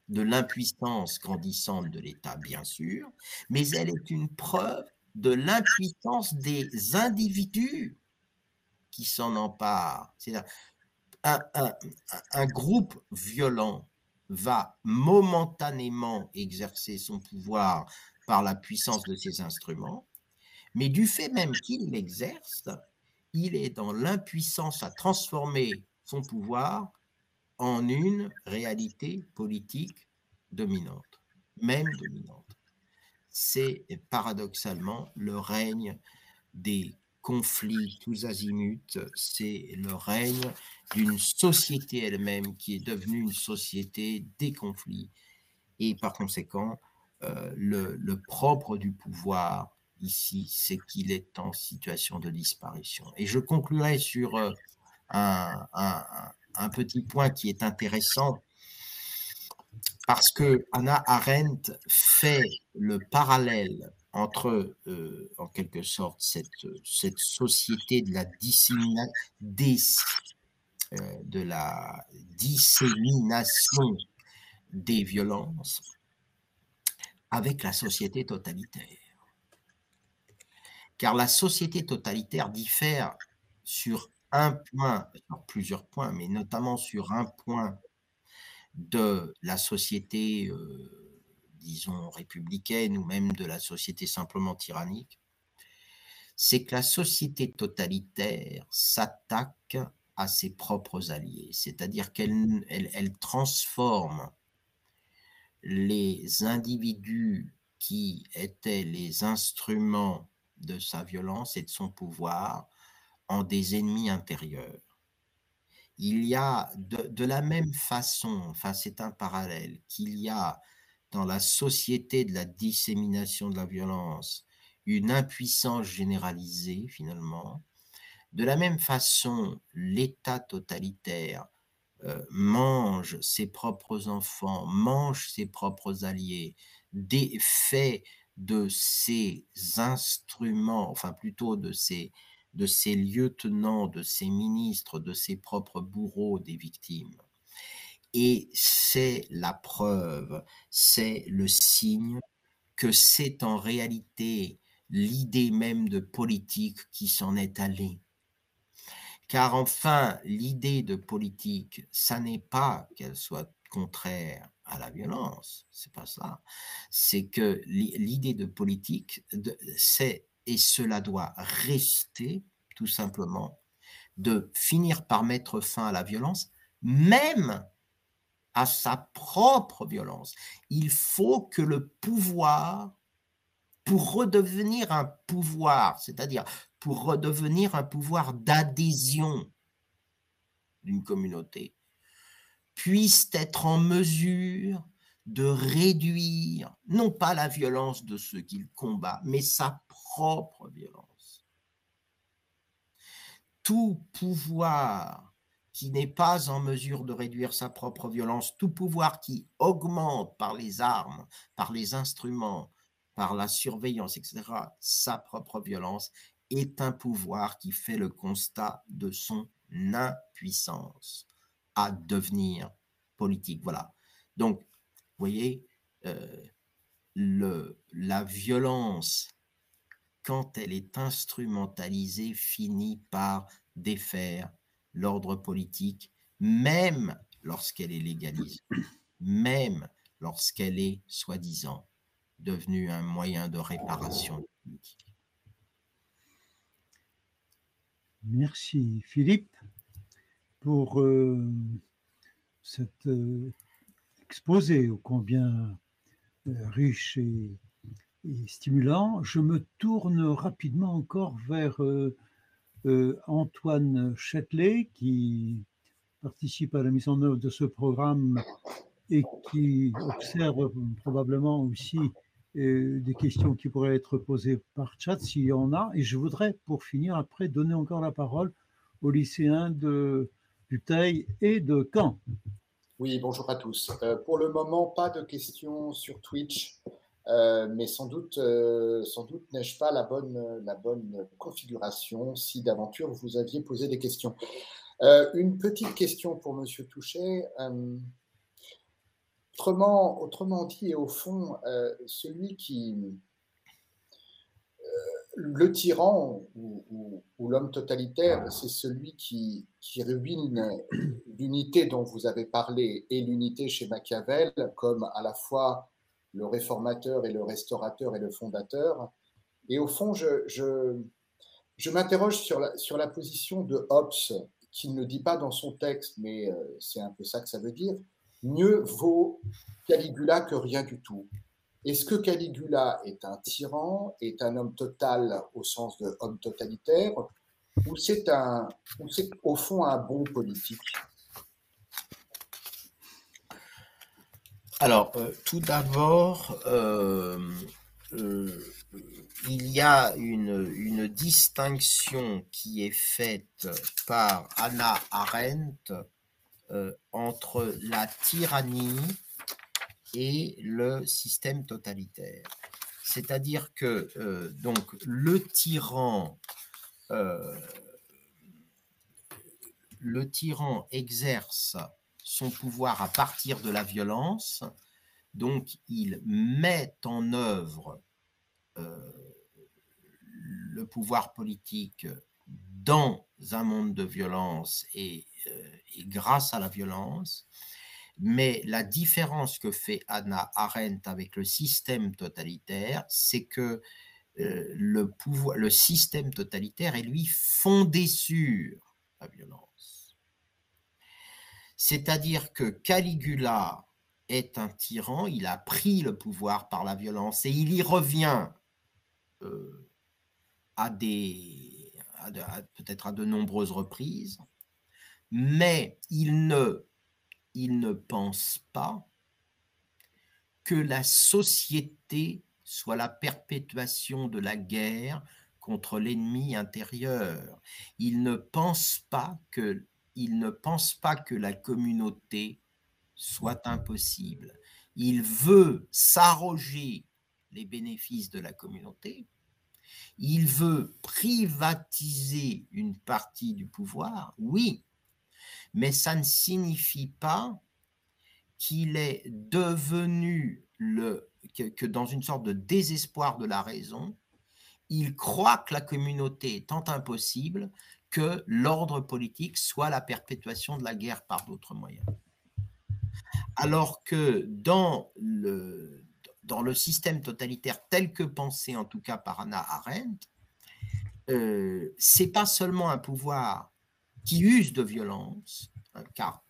Speaker 3: de l'impuissance grandissante de l'État, bien sûr, mais elle est une preuve de l'impuissance des individus qui s'en emparent. C'est-à-dire, un, un, groupe violent va momentanément exercer son pouvoir par la puissance de ses instruments, mais du fait même qu'il l'exerce, il est dans l'impuissance à transformer son pouvoir en une réalité politique dominante, même dominante. C'est paradoxalement le règne des conflits tous azimuts, c'est le règne d'une société elle-même qui est devenue une société des conflits. Et par conséquent, euh, le, propre du pouvoir ici, c'est qu'il est en situation de disparition. Et je conclurai sur euh, un, un, petit point qui est intéressant, parce que Anna Arendt fait le parallèle entre, euh, en quelque sorte, cette, cette société de la dissémination, euh, de la dissémination des violences avec la société totalitaire. Car la société totalitaire diffère sur un point, plusieurs points, mais notamment sur un point de la société, euh, disons, républicaine ou même de la société simplement tyrannique, c'est que la société totalitaire s'attaque à ses propres alliés, c'est-à-dire qu'elle elle transforme les individus qui étaient les instruments de sa violence et de son pouvoir en des ennemis intérieurs. Il y a de, la même façon, enfin c'est un parallèle, qu'il y a dans la société de la dissémination de la violence une impuissance généralisée finalement. De la même façon, l'État totalitaire euh, mange ses propres enfants, mange ses propres alliés, des, fait de ces instruments, enfin plutôt de ces, de ces lieutenants, de ces ministres, de ses propres bourreaux des victimes. Et c'est la preuve, c'est le signe que c'est en réalité l'idée même de politique qui s'en est allée. Car enfin, l'idée de politique, ça n'est pas qu'elle soit contraire à la violence. C'est pas ça. C'est que l'idée de politique, c'est, et cela doit rester tout simplement, de finir par mettre fin à la violence, même à sa propre violence. Il faut que le pouvoir, pour redevenir un pouvoir, c'est-à-dire pour redevenir un pouvoir d'adhésion d'une communauté, puissent être en mesure de réduire, non pas la violence de ceux qu'il combat, mais sa propre violence. Tout pouvoir qui n'est pas en mesure de réduire sa propre violence, tout pouvoir qui augmente par les armes, par les instruments, par la surveillance, etc., sa propre violence, est un pouvoir qui fait le constat de son impuissance à devenir politique. Voilà. Donc, vous voyez, euh, la violence, quand elle est instrumentalisée, finit par défaire l'ordre politique, même lorsqu'elle est légalisée, même lorsqu'elle est, soi-disant, devenue un moyen de réparation politique.
Speaker 1: Merci Philippe pour euh, cet euh, exposé ô combien euh, riche et, et, stimulant. Je me tourne rapidement encore vers Antoine Châtelet qui participe à la mise en œuvre de ce programme et qui observe probablement aussi des questions qui pourraient être posées par chat s'il y en a. Et je voudrais, pour finir, après, donner encore la parole aux lycéens de Dutheil et de Caen.
Speaker 7: Oui, bonjour à tous. Euh, pour le moment, pas de questions sur Twitch, euh, mais sans doute, euh, sans doute n'ai-je pas la bonne, configuration si d'aventure vous aviez posé des questions. une petite question pour Monsieur Touchet. Autrement, dit et au fond, euh, celui qui. Euh, le tyran ou, l'homme totalitaire, c'est celui qui ruine l'unité dont vous avez parlé et l'unité chez Machiavel comme à la fois le réformateur et le restaurateur et le fondateur. Et au fond, je, je, je m'interroge sur la, sur la position de Hobbes, qui ne dit pas dans son texte, mais euh, c'est un peu ça que ça veut dire mieux vaut Caligula que rien du tout. Est-ce que Caligula est un tyran, est un homme total au sens de homme totalitaire, ou c'est un, c'est au fond un bon politique?
Speaker 3: Alors, euh, tout d'abord, euh, euh, il y a une, distinction qui est faite par Anna Arendt entre la tyrannie et le système totalitaire. C'est-à-dire que donc le tyran exerce son pouvoir à partir de la violence, donc il met en œuvre le pouvoir politique dans un monde de violence et, euh, grâce à la violence. Mais la différence que fait Anna Arendt avec le système totalitaire, c'est que euh, le, pouvoir, le système totalitaire est lui fondé sur la violence. C'est-à-dire que Caligula est un tyran, il a pris le pouvoir par la violence et il y revient euh, à des peut-être à de nombreuses reprises, mais il ne, il ne pense pas que la société soit la perpétuation de la guerre contre l'ennemi intérieur. Il ne pense pas que il ne pense pas que la communauté soit impossible. Il veut s'arroger les bénéfices de la communauté, il veut privatiser une partie du pouvoir, oui, mais ça ne signifie pas qu'il est devenu le que, dans une sorte de désespoir de la raison, il croit que la communauté est tant impossible que l'ordre politique soit la perpétuation de la guerre par d'autres moyens. Alors que dans le, dans le système totalitaire tel que pensé en tout cas par Anna Arendt, euh, c'est pas seulement un pouvoir qui use de violence, hein, car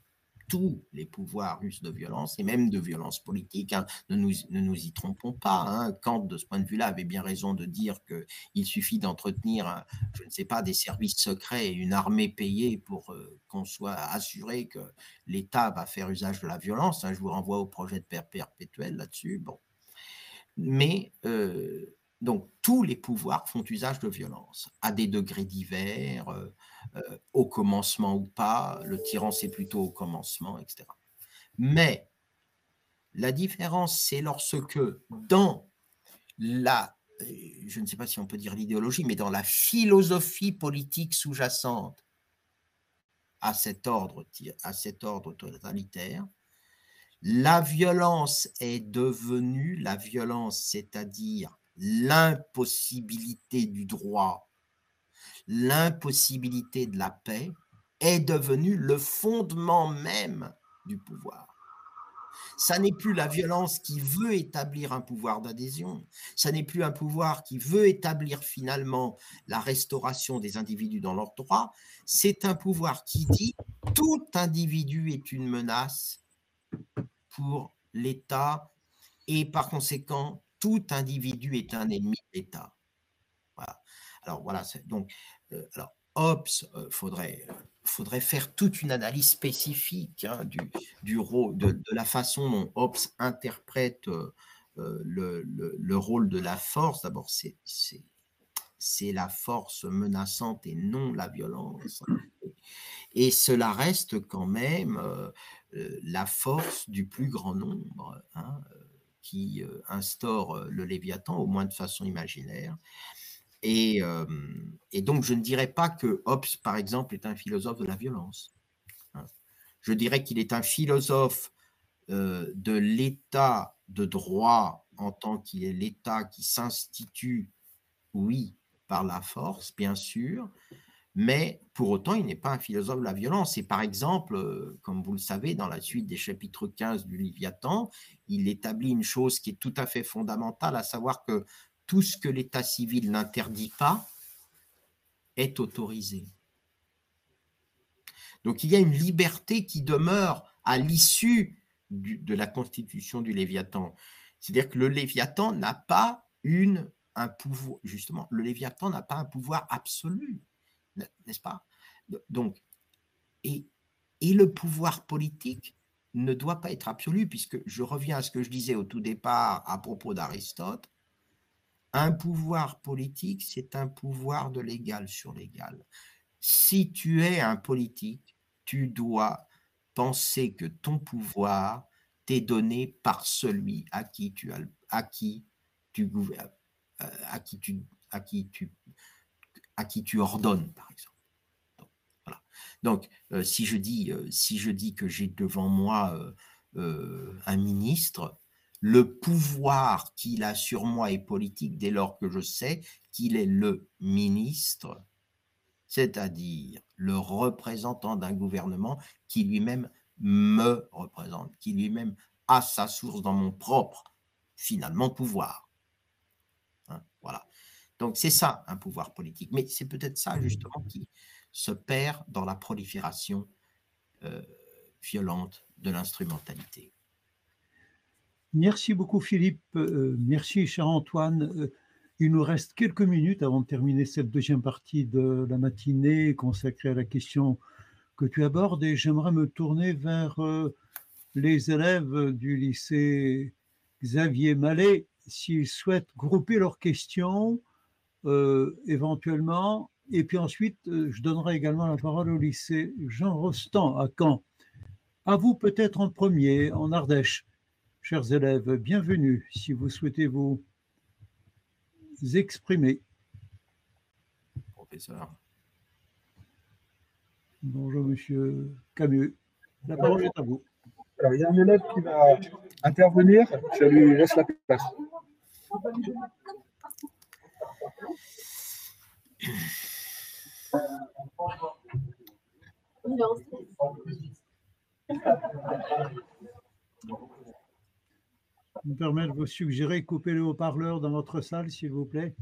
Speaker 3: tous les pouvoirs usent de violence, et même de violence politique. Hein. Ne, nous, ne, nous, y trompons pas. Hein. Kant, de ce point de vue-là, avait bien raison de dire qu'il suffit d'entretenir, je ne sais pas, des services secrets et une armée payée pour euh, qu'on soit assuré que l'État va faire usage de la violence. Je vous renvoie au projet de père perpétuel là-dessus. Bon. Mais euh, donc tous les pouvoirs font usage de violence à des degrés divers, euh, euh, au commencement ou pas. Le tyran, c'est plutôt au commencement, etc. Mais la différence, c'est lorsque dans la je ne sais pas si on peut dire l'idéologie, mais dans la philosophie politique sous-jacente à cet ordre, à cet ordre totalitaire, la violence est devenue, la violence, c'est-à-dire l'impossibilité du droit, l'impossibilité de la paix, est devenue le fondement même du pouvoir. Ça n'est plus la violence qui veut établir un pouvoir d'adhésion. Ça n'est plus un pouvoir qui veut établir finalement la restauration des individus dans leurs droits. C'est un pouvoir qui dit tout individu est une menace pour l'État et par conséquent, tout individu est un ennemi de l'État. Voilà. Alors voilà, donc, euh, alors, Hobbes, euh, faudrait, faudrait faire toute une analyse spécifique hein, du, du rôle, de, la façon dont Hobbes interprète euh, le, le, rôle de la force. D'abord, c'est c'est la force menaçante et non la violence. Et cela reste quand même euh, la force du plus grand nombre hein, euh, qui euh, instaure le Léviathan, au moins de façon imaginaire. Et, donc, je ne dirais pas que Hobbes, par exemple, est un philosophe de la violence. Hein. Je dirais qu'il est un philosophe de l'état de droit en tant qu'il est l'état qui s'institue, oui, par la force, bien sûr, mais pour autant, il n'est pas un philosophe de la violence. Et par exemple, euh, comme vous le savez, dans la suite des chapitres 15 du Léviathan, il établit une chose qui est tout à fait fondamentale, à savoir que tout ce que l'état civil n'interdit pas est autorisé. Donc il y a une liberté qui demeure à l'issue de la constitution du Léviathan. C'est-à-dire que le Léviathan n'a pas une, un pouvoir, justement, le Léviathan n'a pas un pouvoir absolu n'est-ce pas? Donc, et, et le pouvoir politique ne doit pas être absolu, puisque je reviens à ce que je disais au tout départ à propos d'Aristote, un pouvoir politique, c'est un pouvoir de l'égal sur l'égal. Si tu es un politique, tu dois penser que ton pouvoir t'est donné par celui à qui tu as, à qui tu euh, à à qui tu à qui tu ordonnes, par exemple. Donc, euh, si, je dis, euh, si je dis que j'ai devant moi euh, un ministre, le pouvoir qu'il a sur moi est politique dès lors que je sais qu'il est le ministre, c'est-à-dire le représentant d'un gouvernement qui lui-même me représente, qui lui-même a sa source dans mon propre, finalement, pouvoir. Donc c'est ça un pouvoir politique. Mais c'est peut-être ça justement qui se perd dans la prolifération euh, violente de l'instrumentalité.
Speaker 1: Merci beaucoup Philippe, euh, merci cher Antoine. Euh, il nous reste quelques minutes avant de terminer cette deuxième partie de la matinée consacrée à la question que tu abordes et j'aimerais me tourner vers les élèves du lycée Xavier Mallet s'ils souhaitent grouper leurs questions euh, éventuellement. Et puis ensuite, euh, je donnerai également la parole au lycée Jean Rostand à Caen. À vous peut-être en premier, en Ardèche. Chers élèves, bienvenue si vous souhaitez vous exprimer.
Speaker 3: Professeur.
Speaker 1: Bonjour, monsieur Camus. La parole est à vous.
Speaker 8: Alors, il y a un élève qui va intervenir. Je lui laisse la place.
Speaker 1: Je me permets de vous suggérer couper le haut-parleur dans votre salle, s'il vous plaît.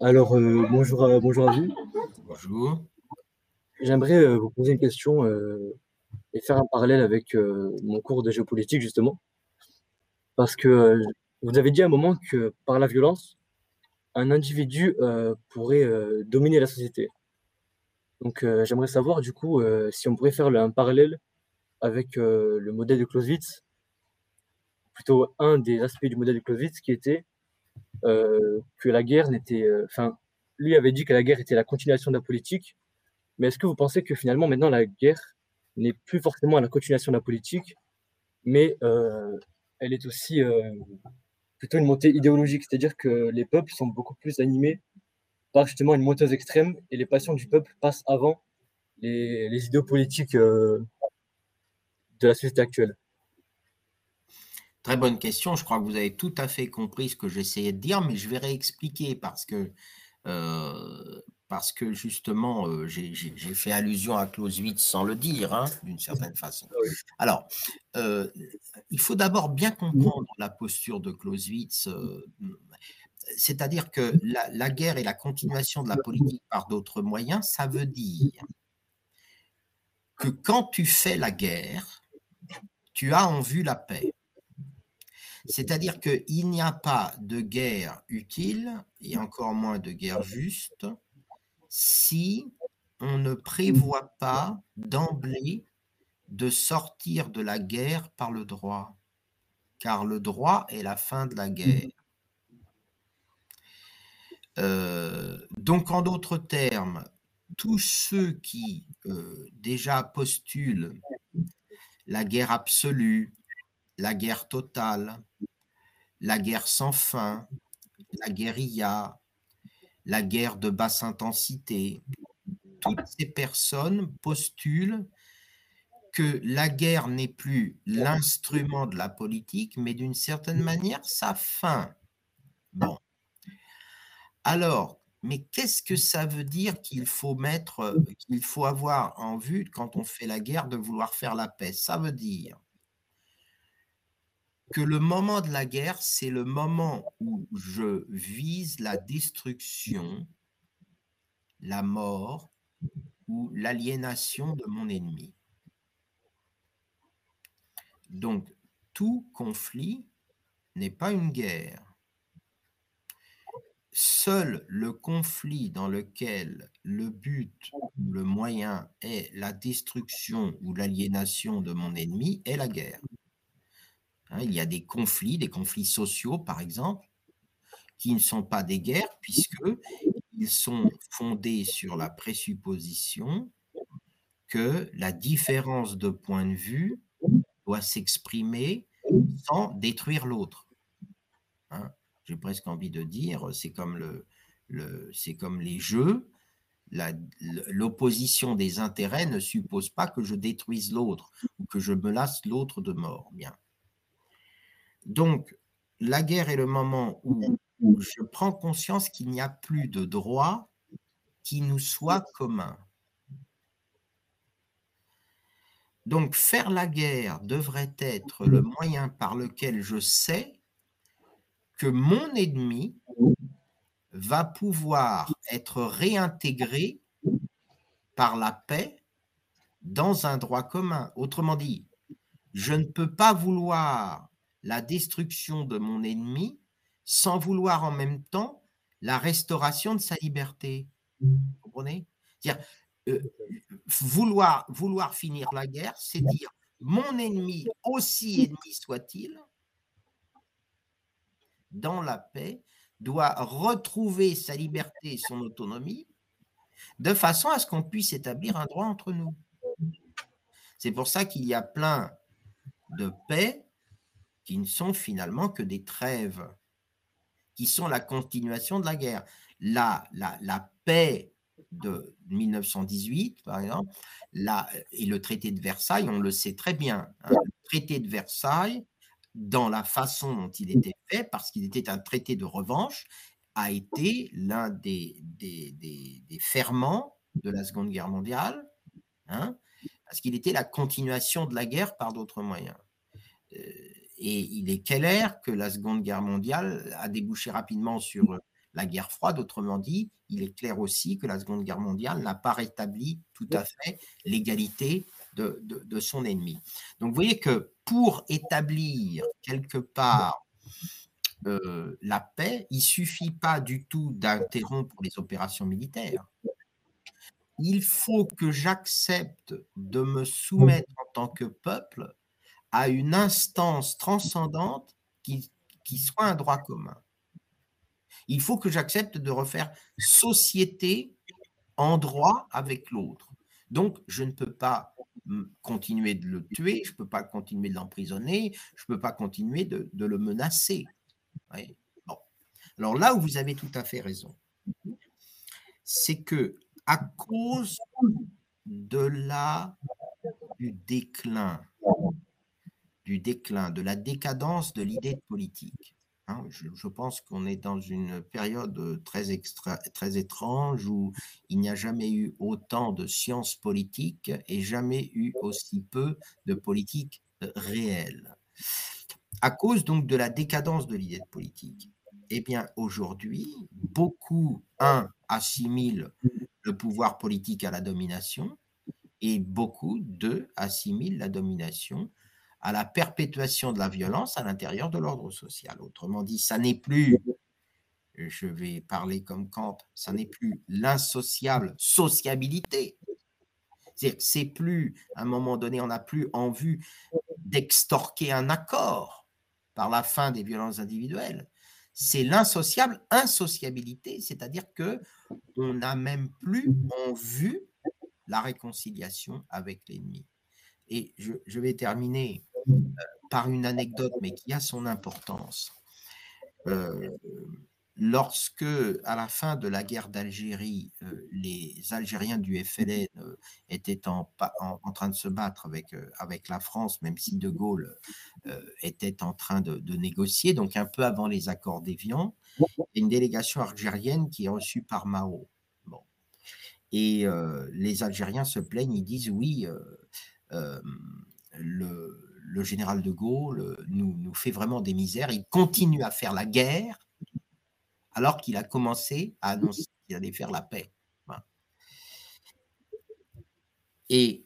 Speaker 9: Alors, euh, bonjour, à, bonjour à vous.
Speaker 3: Bonjour.
Speaker 9: J'aimerais euh, vous poser une question euh, et faire un parallèle avec euh, mon cours de géopolitique, justement. Parce que vous avez dit à un moment que par la violence, un individu pourrait dominer la société. Donc, j'aimerais savoir, du coup, si on pourrait faire un parallèle avec le modèle de Clausewitz, plutôt un des aspects du modèle de Clausewitz qui était que la guerre n'était. Enfin, lui avait dit que la guerre était la continuation de la politique Mais est-ce que vous pensez que finalement, maintenant, la guerre n'est plus forcément la continuation de la politique, mais euh, elle est aussi euh, plutôt une montée idéologique, c'est-à-dire que les peuples sont beaucoup plus animés par justement une monteuse extrême et les passions du peuple passent avant les, les idéaux politiques euh, de la société actuelle.
Speaker 3: Très bonne question. Je crois que vous avez tout à fait compris ce que j'essayais de dire, mais je vais réexpliquer parce que, euh, parce que justement, euh, j'ai fait allusion à Clausewitz sans le dire, hein, d'une certaine façon. Alors, euh, il faut d'abord bien comprendre la posture de Clausewitz. C'est-à-dire que la, la guerre et la continuation de la politique par d'autres moyens, ça veut dire que quand tu fais la guerre, tu as en vue la paix. C'est-à-dire qu'il n'y a pas de guerre utile et encore moins de guerre juste si on ne prévoit pas d'emblée de sortir de la guerre par le droit, car le droit est la fin de la guerre. Euh, donc, en d'autres termes, tous ceux qui euh, déjà postulent la guerre absolue, la guerre totale, la guerre sans fin, la guérilla, la guerre de basse intensité. Toutes ces personnes postulent que la guerre n'est plus l'instrument de la politique, mais d'une certaine manière sa fin. Bon. Alors, mais qu'est-ce que ça veut dire qu'il faut mettre, qu'il faut avoir en vue quand on fait la guerre de vouloir faire la paix? Ça veut dire que le moment de la guerre, c'est le moment où je vise la destruction, la mort ou l'aliénation de mon ennemi. Donc, tout conflit n'est pas une guerre. Seul le conflit dans lequel le but ou le moyen est la destruction ou l'aliénation de mon ennemi est la guerre. Hein, il y a des conflits, des conflits sociaux, par exemple, qui ne sont pas des guerres, puisqu'ils sont fondés sur la présupposition que la différence de point de vue doit s'exprimer sans détruire l'autre. Hein, j'ai presque envie de dire, c'est comme, le, c'est comme les jeux, l'opposition des intérêts ne suppose pas que je détruise l'autre ou que je menace l'autre de mort. Bien. Donc, la guerre est le moment où je prends conscience qu'il n'y a plus de droit qui nous soit commun. Donc, faire la guerre devrait être le moyen par lequel je sais que mon ennemi va pouvoir être réintégré par la paix dans un droit commun. Autrement dit, je ne peux pas vouloir la destruction de mon ennemi sans vouloir en même temps la restauration de sa liberté. Vous comprenez? Dire euh, vouloir, vouloir finir la guerre, c'est dire mon ennemi, aussi ennemi soit-il, dans la paix, doit retrouver sa liberté et son autonomie de façon à ce qu'on puisse établir un droit entre nous. C'est pour ça qu'il y a plein de paix qui ne sont finalement que des trêves, qui sont la continuation de la guerre. La, la, paix de 1918, par exemple, la, et le traité de Versailles, on le sait très bien. Hein. le traité de Versailles, dans la façon dont il était fait, parce qu'il était un traité de revanche, a été l'un des, ferments de la Seconde Guerre mondiale, hein, parce qu'il était la continuation de la guerre par d'autres moyens. Euh, et il est clair que la Seconde Guerre mondiale a débouché rapidement sur la guerre froide. Autrement dit, il est clair aussi que la Seconde Guerre mondiale n'a pas rétabli tout à fait l'égalité de, son ennemi. Donc vous voyez que pour établir quelque part euh, la paix, il suffit pas du tout d'interrompre les opérations militaires. Il faut que j'accepte de me soumettre en tant que peuple à une instance transcendante qui, soit un droit commun. Il faut que j'accepte de refaire société en droit avec l'autre. Donc, je ne peux pas continuer de le tuer, je ne peux pas continuer de l'emprisonner, je ne peux pas continuer de, le menacer. Alors là où vous avez tout à fait raison, c'est que à cause de la du déclin, du déclin, de la décadence de l'idée de politique, Hein, je, pense qu'on est dans une période très, extra, très étrange où il n'y a jamais eu autant de sciences politiques et jamais eu aussi peu de politique euh, réelle. À cause donc de la décadence de l'idée de politique, eh bien aujourd'hui, beaucoup, un, assimilent le pouvoir politique à la domination et beaucoup, deux, assimilent la domination à la perpétuation de la violence à l'intérieur de l'ordre social. Autrement dit, ça n'est plus, je vais parler comme Kant, ça n'est plus l'insociable sociabilité. C'est plus, à un moment donné, on n'a plus en vue d'extorquer un accord par la fin des violences individuelles. C'est l'insociable insociabilité, c'est-à-dire que on n'a même plus en vue la réconciliation avec l'ennemi. Et je, je, vais terminer par une anecdote, mais qui a son importance. Euh, lorsque, à la fin de la guerre d'Algérie, euh, les Algériens du FLN euh, étaient en, en, train de se battre avec, la France, même si De Gaulle était en train de, négocier, donc un peu avant les accords d'Évian, une délégation algérienne qui est reçue par Mao. Bon. Et les Algériens se plaignent, ils disent oui, le, le général de Gaulle nous, nous, fait vraiment des misères. Il continue à faire la guerre alors qu'il a commencé à annoncer qu'il allait faire la paix. Et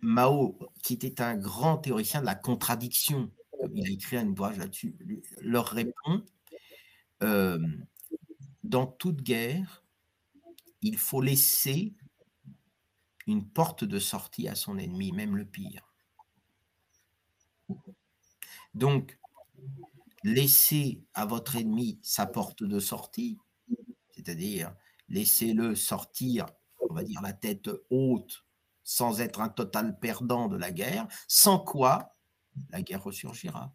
Speaker 3: Mao, qui était un grand théoricien de la contradiction, il a écrit un ouvrage là-dessus, leur répond euh, dans toute guerre, il faut laisser une porte de sortie à son ennemi, même le pire. Donc, laissez à votre ennemi sa porte de sortie, c'est-à-dire laissez-le sortir, on va dire, la tête haute, sans être un total perdant de la guerre, sans quoi la guerre ressurgira.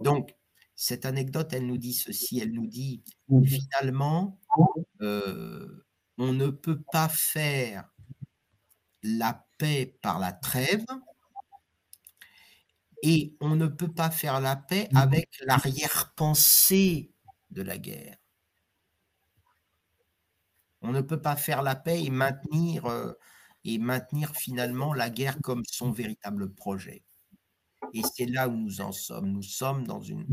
Speaker 3: Donc, cette anecdote, elle nous dit ceci, elle nous dit finalement, euh, on ne peut pas faire la paix par la trêve, et on ne peut pas faire la paix mmh. avec l'arrière-pensée de la guerre. On ne peut pas faire la paix et maintenir, euh, et maintenir finalement la guerre comme son véritable projet. Et c'est là où nous en sommes. Nous sommes dans une,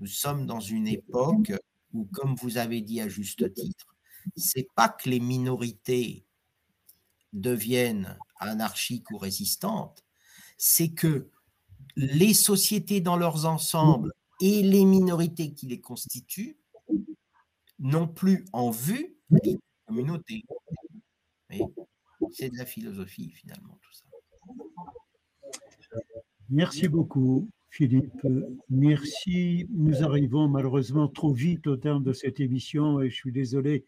Speaker 3: nous sommes dans une époque où, comme vous avez dit à juste titre, c'est pas que les minorités deviennent anarchiques ou résistantes, c'est que les sociétés dans leurs ensembles et les minorités qui les constituent n'ont plus en vue les communautés. C'est de la philosophie finalement tout ça.
Speaker 1: Merci beaucoup Philippe. Merci. Nous arrivons malheureusement trop vite au terme de cette émission et je suis désolé.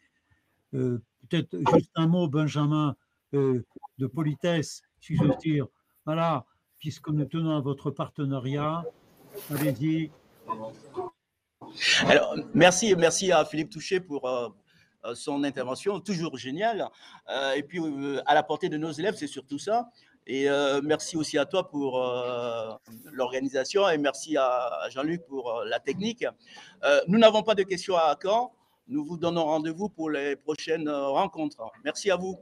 Speaker 1: Euh, peut-être juste un mot, Benjamin, euh, de politesse, si j'ose dire. Voilà, puisque nous tenons à votre partenariat. Allez-y.
Speaker 10: Alors, merci, merci à Philippe Touché pour euh, euh, son intervention, toujours géniale. Euh, et puis, à la portée de nos élèves, c'est surtout ça. Et merci aussi à toi pour l'organisation et merci à Jean-Luc pour la technique. nous n'avons pas de questions à quand. Nous vous donnons rendez-vous pour les prochaines rencontres. Merci à vous.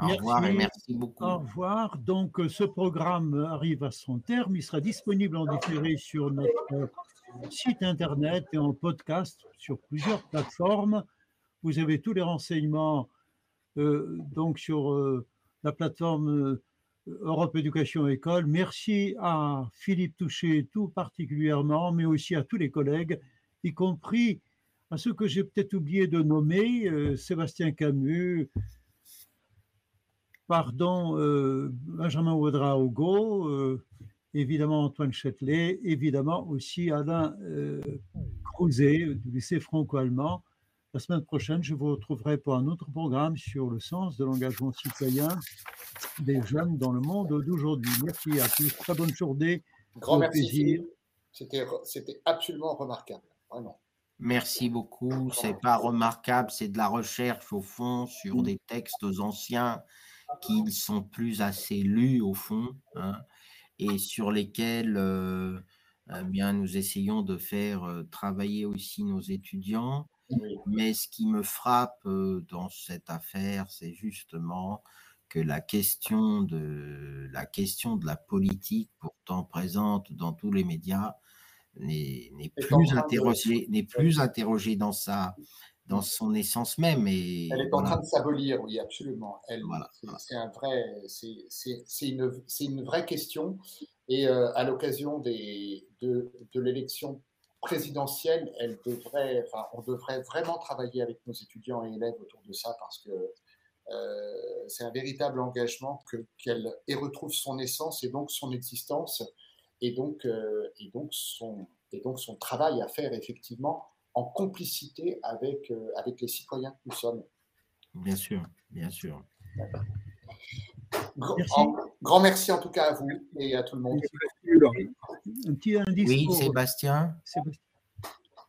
Speaker 3: Au revoir et merci beaucoup.
Speaker 1: Au revoir. Donc, ce programme arrive à son terme. Il sera disponible en différé sur notre site internet et en podcast sur plusieurs plateformes. Vous avez tous les renseignements euh, donc sur euh, la plateforme euh, Europe Éducation École. Merci à Philippe Touché tout particulièrement, mais aussi à tous les collègues, y compris à ceux que j'ai peut-être oublié de nommer, Sébastien Camus, pardon, euh, Benjamin Ouedraogo, euh, évidemment Antoine Châtelet, évidemment aussi Alain euh, Crouzet du lycée franco-allemand, La semaine prochaine, je vous retrouverai pour un autre programme sur le sens de l'engagement citoyen des jeunes dans le monde d'aujourd'hui. Merci à tous. Très bonne journée.
Speaker 7: Grand merci. C'était absolument remarquable. Vraiment.
Speaker 3: Merci beaucoup. C'est pas remarquable, c'est de la recherche au fond sur des textes anciens qui ne sont plus assez lus au fond hein, et sur lesquels euh, eh bien, nous essayons de faire euh, travailler aussi nos étudiants. Mais ce qui me frappe euh, dans cette affaire, c'est justement que la question de la question de la politique, pourtant présente dans tous les médias, n'est plus interrogée, n'est plus interrogée dans sa dans son essence même. Et
Speaker 7: Elle est en train de s'abolir, oui, absolument. C'est, un vrai, c'est, une, une, vraie question. Et euh, à l'occasion de, de l'élection présidentielle, elle devrait, enfin, on devrait vraiment travailler avec nos étudiants et élèves autour de ça parce que euh, c'est un véritable engagement que, qu'elle retrouve son essence et donc son existence et donc, euh, et, donc son, et donc son travail à faire effectivement en complicité avec, euh, avec les citoyens que nous sommes.
Speaker 3: Bien sûr, bien sûr.
Speaker 7: Grand merci. en tout cas à vous et à tout le monde.
Speaker 3: Un petit indice oui, Sébastien.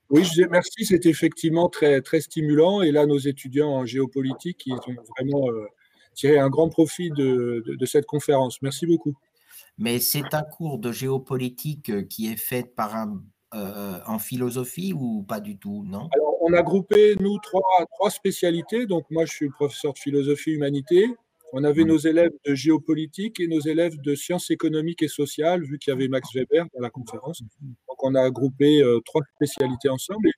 Speaker 8: Oui, je dis merci, c'est effectivement très, très stimulant. Et là, nos étudiants en géopolitique, ils ont vraiment euh, tiré un grand profit de, de, cette conférence. Merci beaucoup.
Speaker 3: Mais c'est un cours de géopolitique euh, qui est fait par un, euh, en philosophie ou pas du tout, non?
Speaker 8: Alors, on a groupé, nous, trois, trois spécialités. Donc, moi, je suis professeur de philosophie humanité. On avait nos élèves de géopolitique et nos élèves de sciences économiques et sociales, vu qu'il y avait Max Weber dans la conférence. Donc, on a groupé euh, trois spécialités ensemble.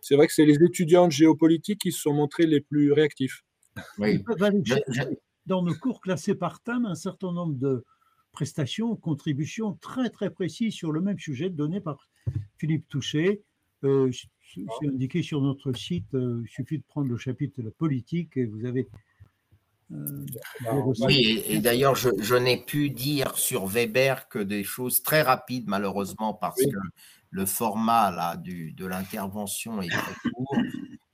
Speaker 8: C'est vrai que c'est les étudiants de géopolitique qui se sont montrés les plus réactifs.
Speaker 1: Oui. dans nos cours classés par thème un certain nombre de prestations, contributions très très précises sur le même sujet donné par Philippe Touché. Euh, c'est indiqué sur notre site. Euh, il suffit de prendre le chapitre de la politique et vous avez
Speaker 3: euh, oui, et, d'ailleurs, je, n'ai pu dire sur Weber que des choses très rapides, malheureusement, parce que le format là, du, de l'intervention est très court.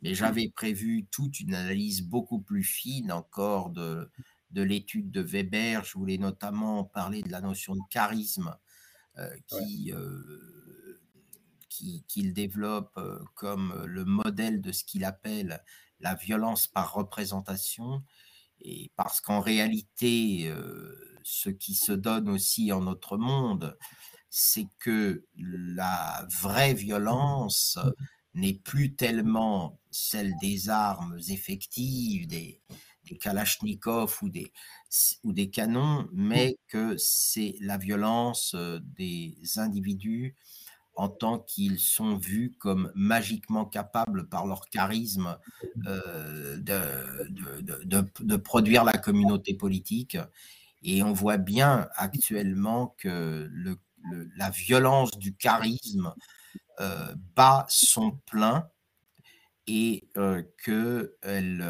Speaker 3: Mais j'avais prévu toute une analyse beaucoup plus fine encore de, de l'étude de Weber. Je voulais notamment parler de la notion de charisme euh, qui, euh, qu'il développe comme le modèle de ce qu'il appelle la violence par représentation et parce qu'en réalité, euh, ce qui se donne aussi en notre monde, c'est que la vraie violence n'est plus tellement celle des armes effectives, des, des kalachnikovs ou des, ou des canons, mais que c'est la violence euh, des individus en tant qu'ils sont vus comme magiquement capables par leur charisme euh, de, produire la communauté politique. Et on voit bien actuellement que la violence du charisme euh, bat son plein et euh, qu'elle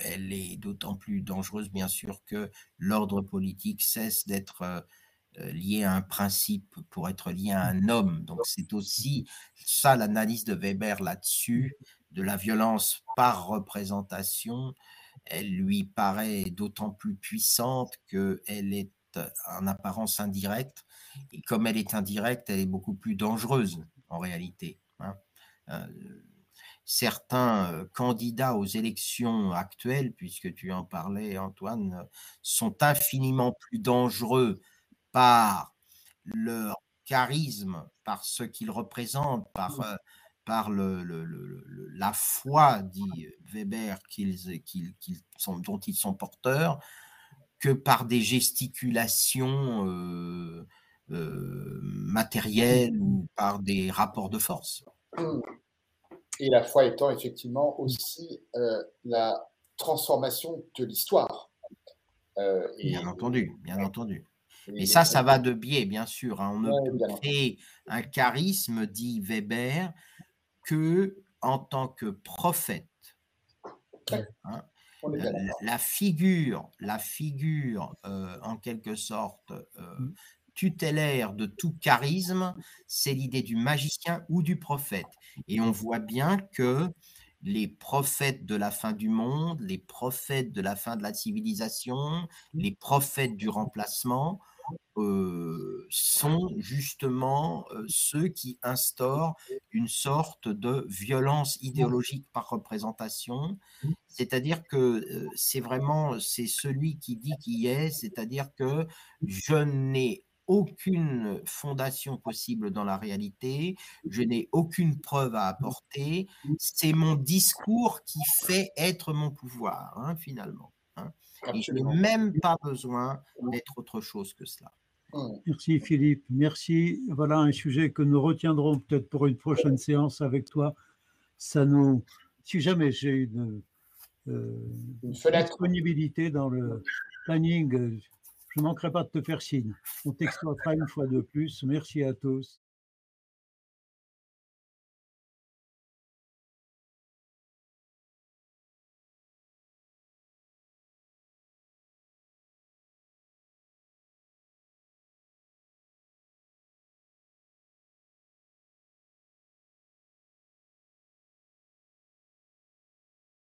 Speaker 3: elle est d'autant plus dangereuse, bien sûr, que l'ordre politique cesse d'être lié à un principe pour être lié à un homme. Donc c'est aussi ça l'analyse de Weber là-dessus, de la violence par représentation. Elle lui paraît d'autant plus puissante qu'elle est en apparence indirecte. Et comme elle est indirecte, elle est beaucoup plus dangereuse en réalité. Hein. Euh, certains euh, candidats aux élections actuelles, puisque tu en parlais Antoine, sont infiniment plus dangereux par leur charisme, par ce qu'ils représentent, par, mmh. euh, le, la foi, dit Weber, qu'ils, sont, dont ils sont porteurs, que par des gesticulations euh, euh, matérielles ou par des rapports de force.
Speaker 7: Et la foi étant effectivement aussi la transformation de l'histoire.
Speaker 3: bien entendu, bien entendu. Et ça, ça va de biais, bien sûr. Hein. On ne peut créer un charisme, dit Weber, que en tant que prophète. Hein. La, figure, la figure, euh, en quelque sorte, euh, mmh. Tutélaire de tout charisme, c'est l'idée du magicien ou du prophète. Et on voit bien que les prophètes de la fin du monde, les prophètes de la fin de la civilisation, les prophètes du remplacement euh, sont justement euh, ceux qui instaurent une sorte de violence idéologique par représentation, c'est-à-dire que euh, c'est vraiment c'est celui qui dit qui est, c'est-à-dire que je n'ai aucune fondation possible dans la réalité, je n'ai aucune preuve à apporter, c'est mon discours qui fait être mon pouvoir, hein, finalement. Hein. Et je n'ai même pas besoin d'être autre chose que cela.
Speaker 1: Merci Philippe, merci. Voilà un sujet que nous retiendrons peut-être pour une prochaine séance avec toi. Ça nous, si jamais j'ai une, euh, disponibilité dans le planning, je ne manquerai pas de te faire signe. On t'exploitera une fois de plus. Merci à tous.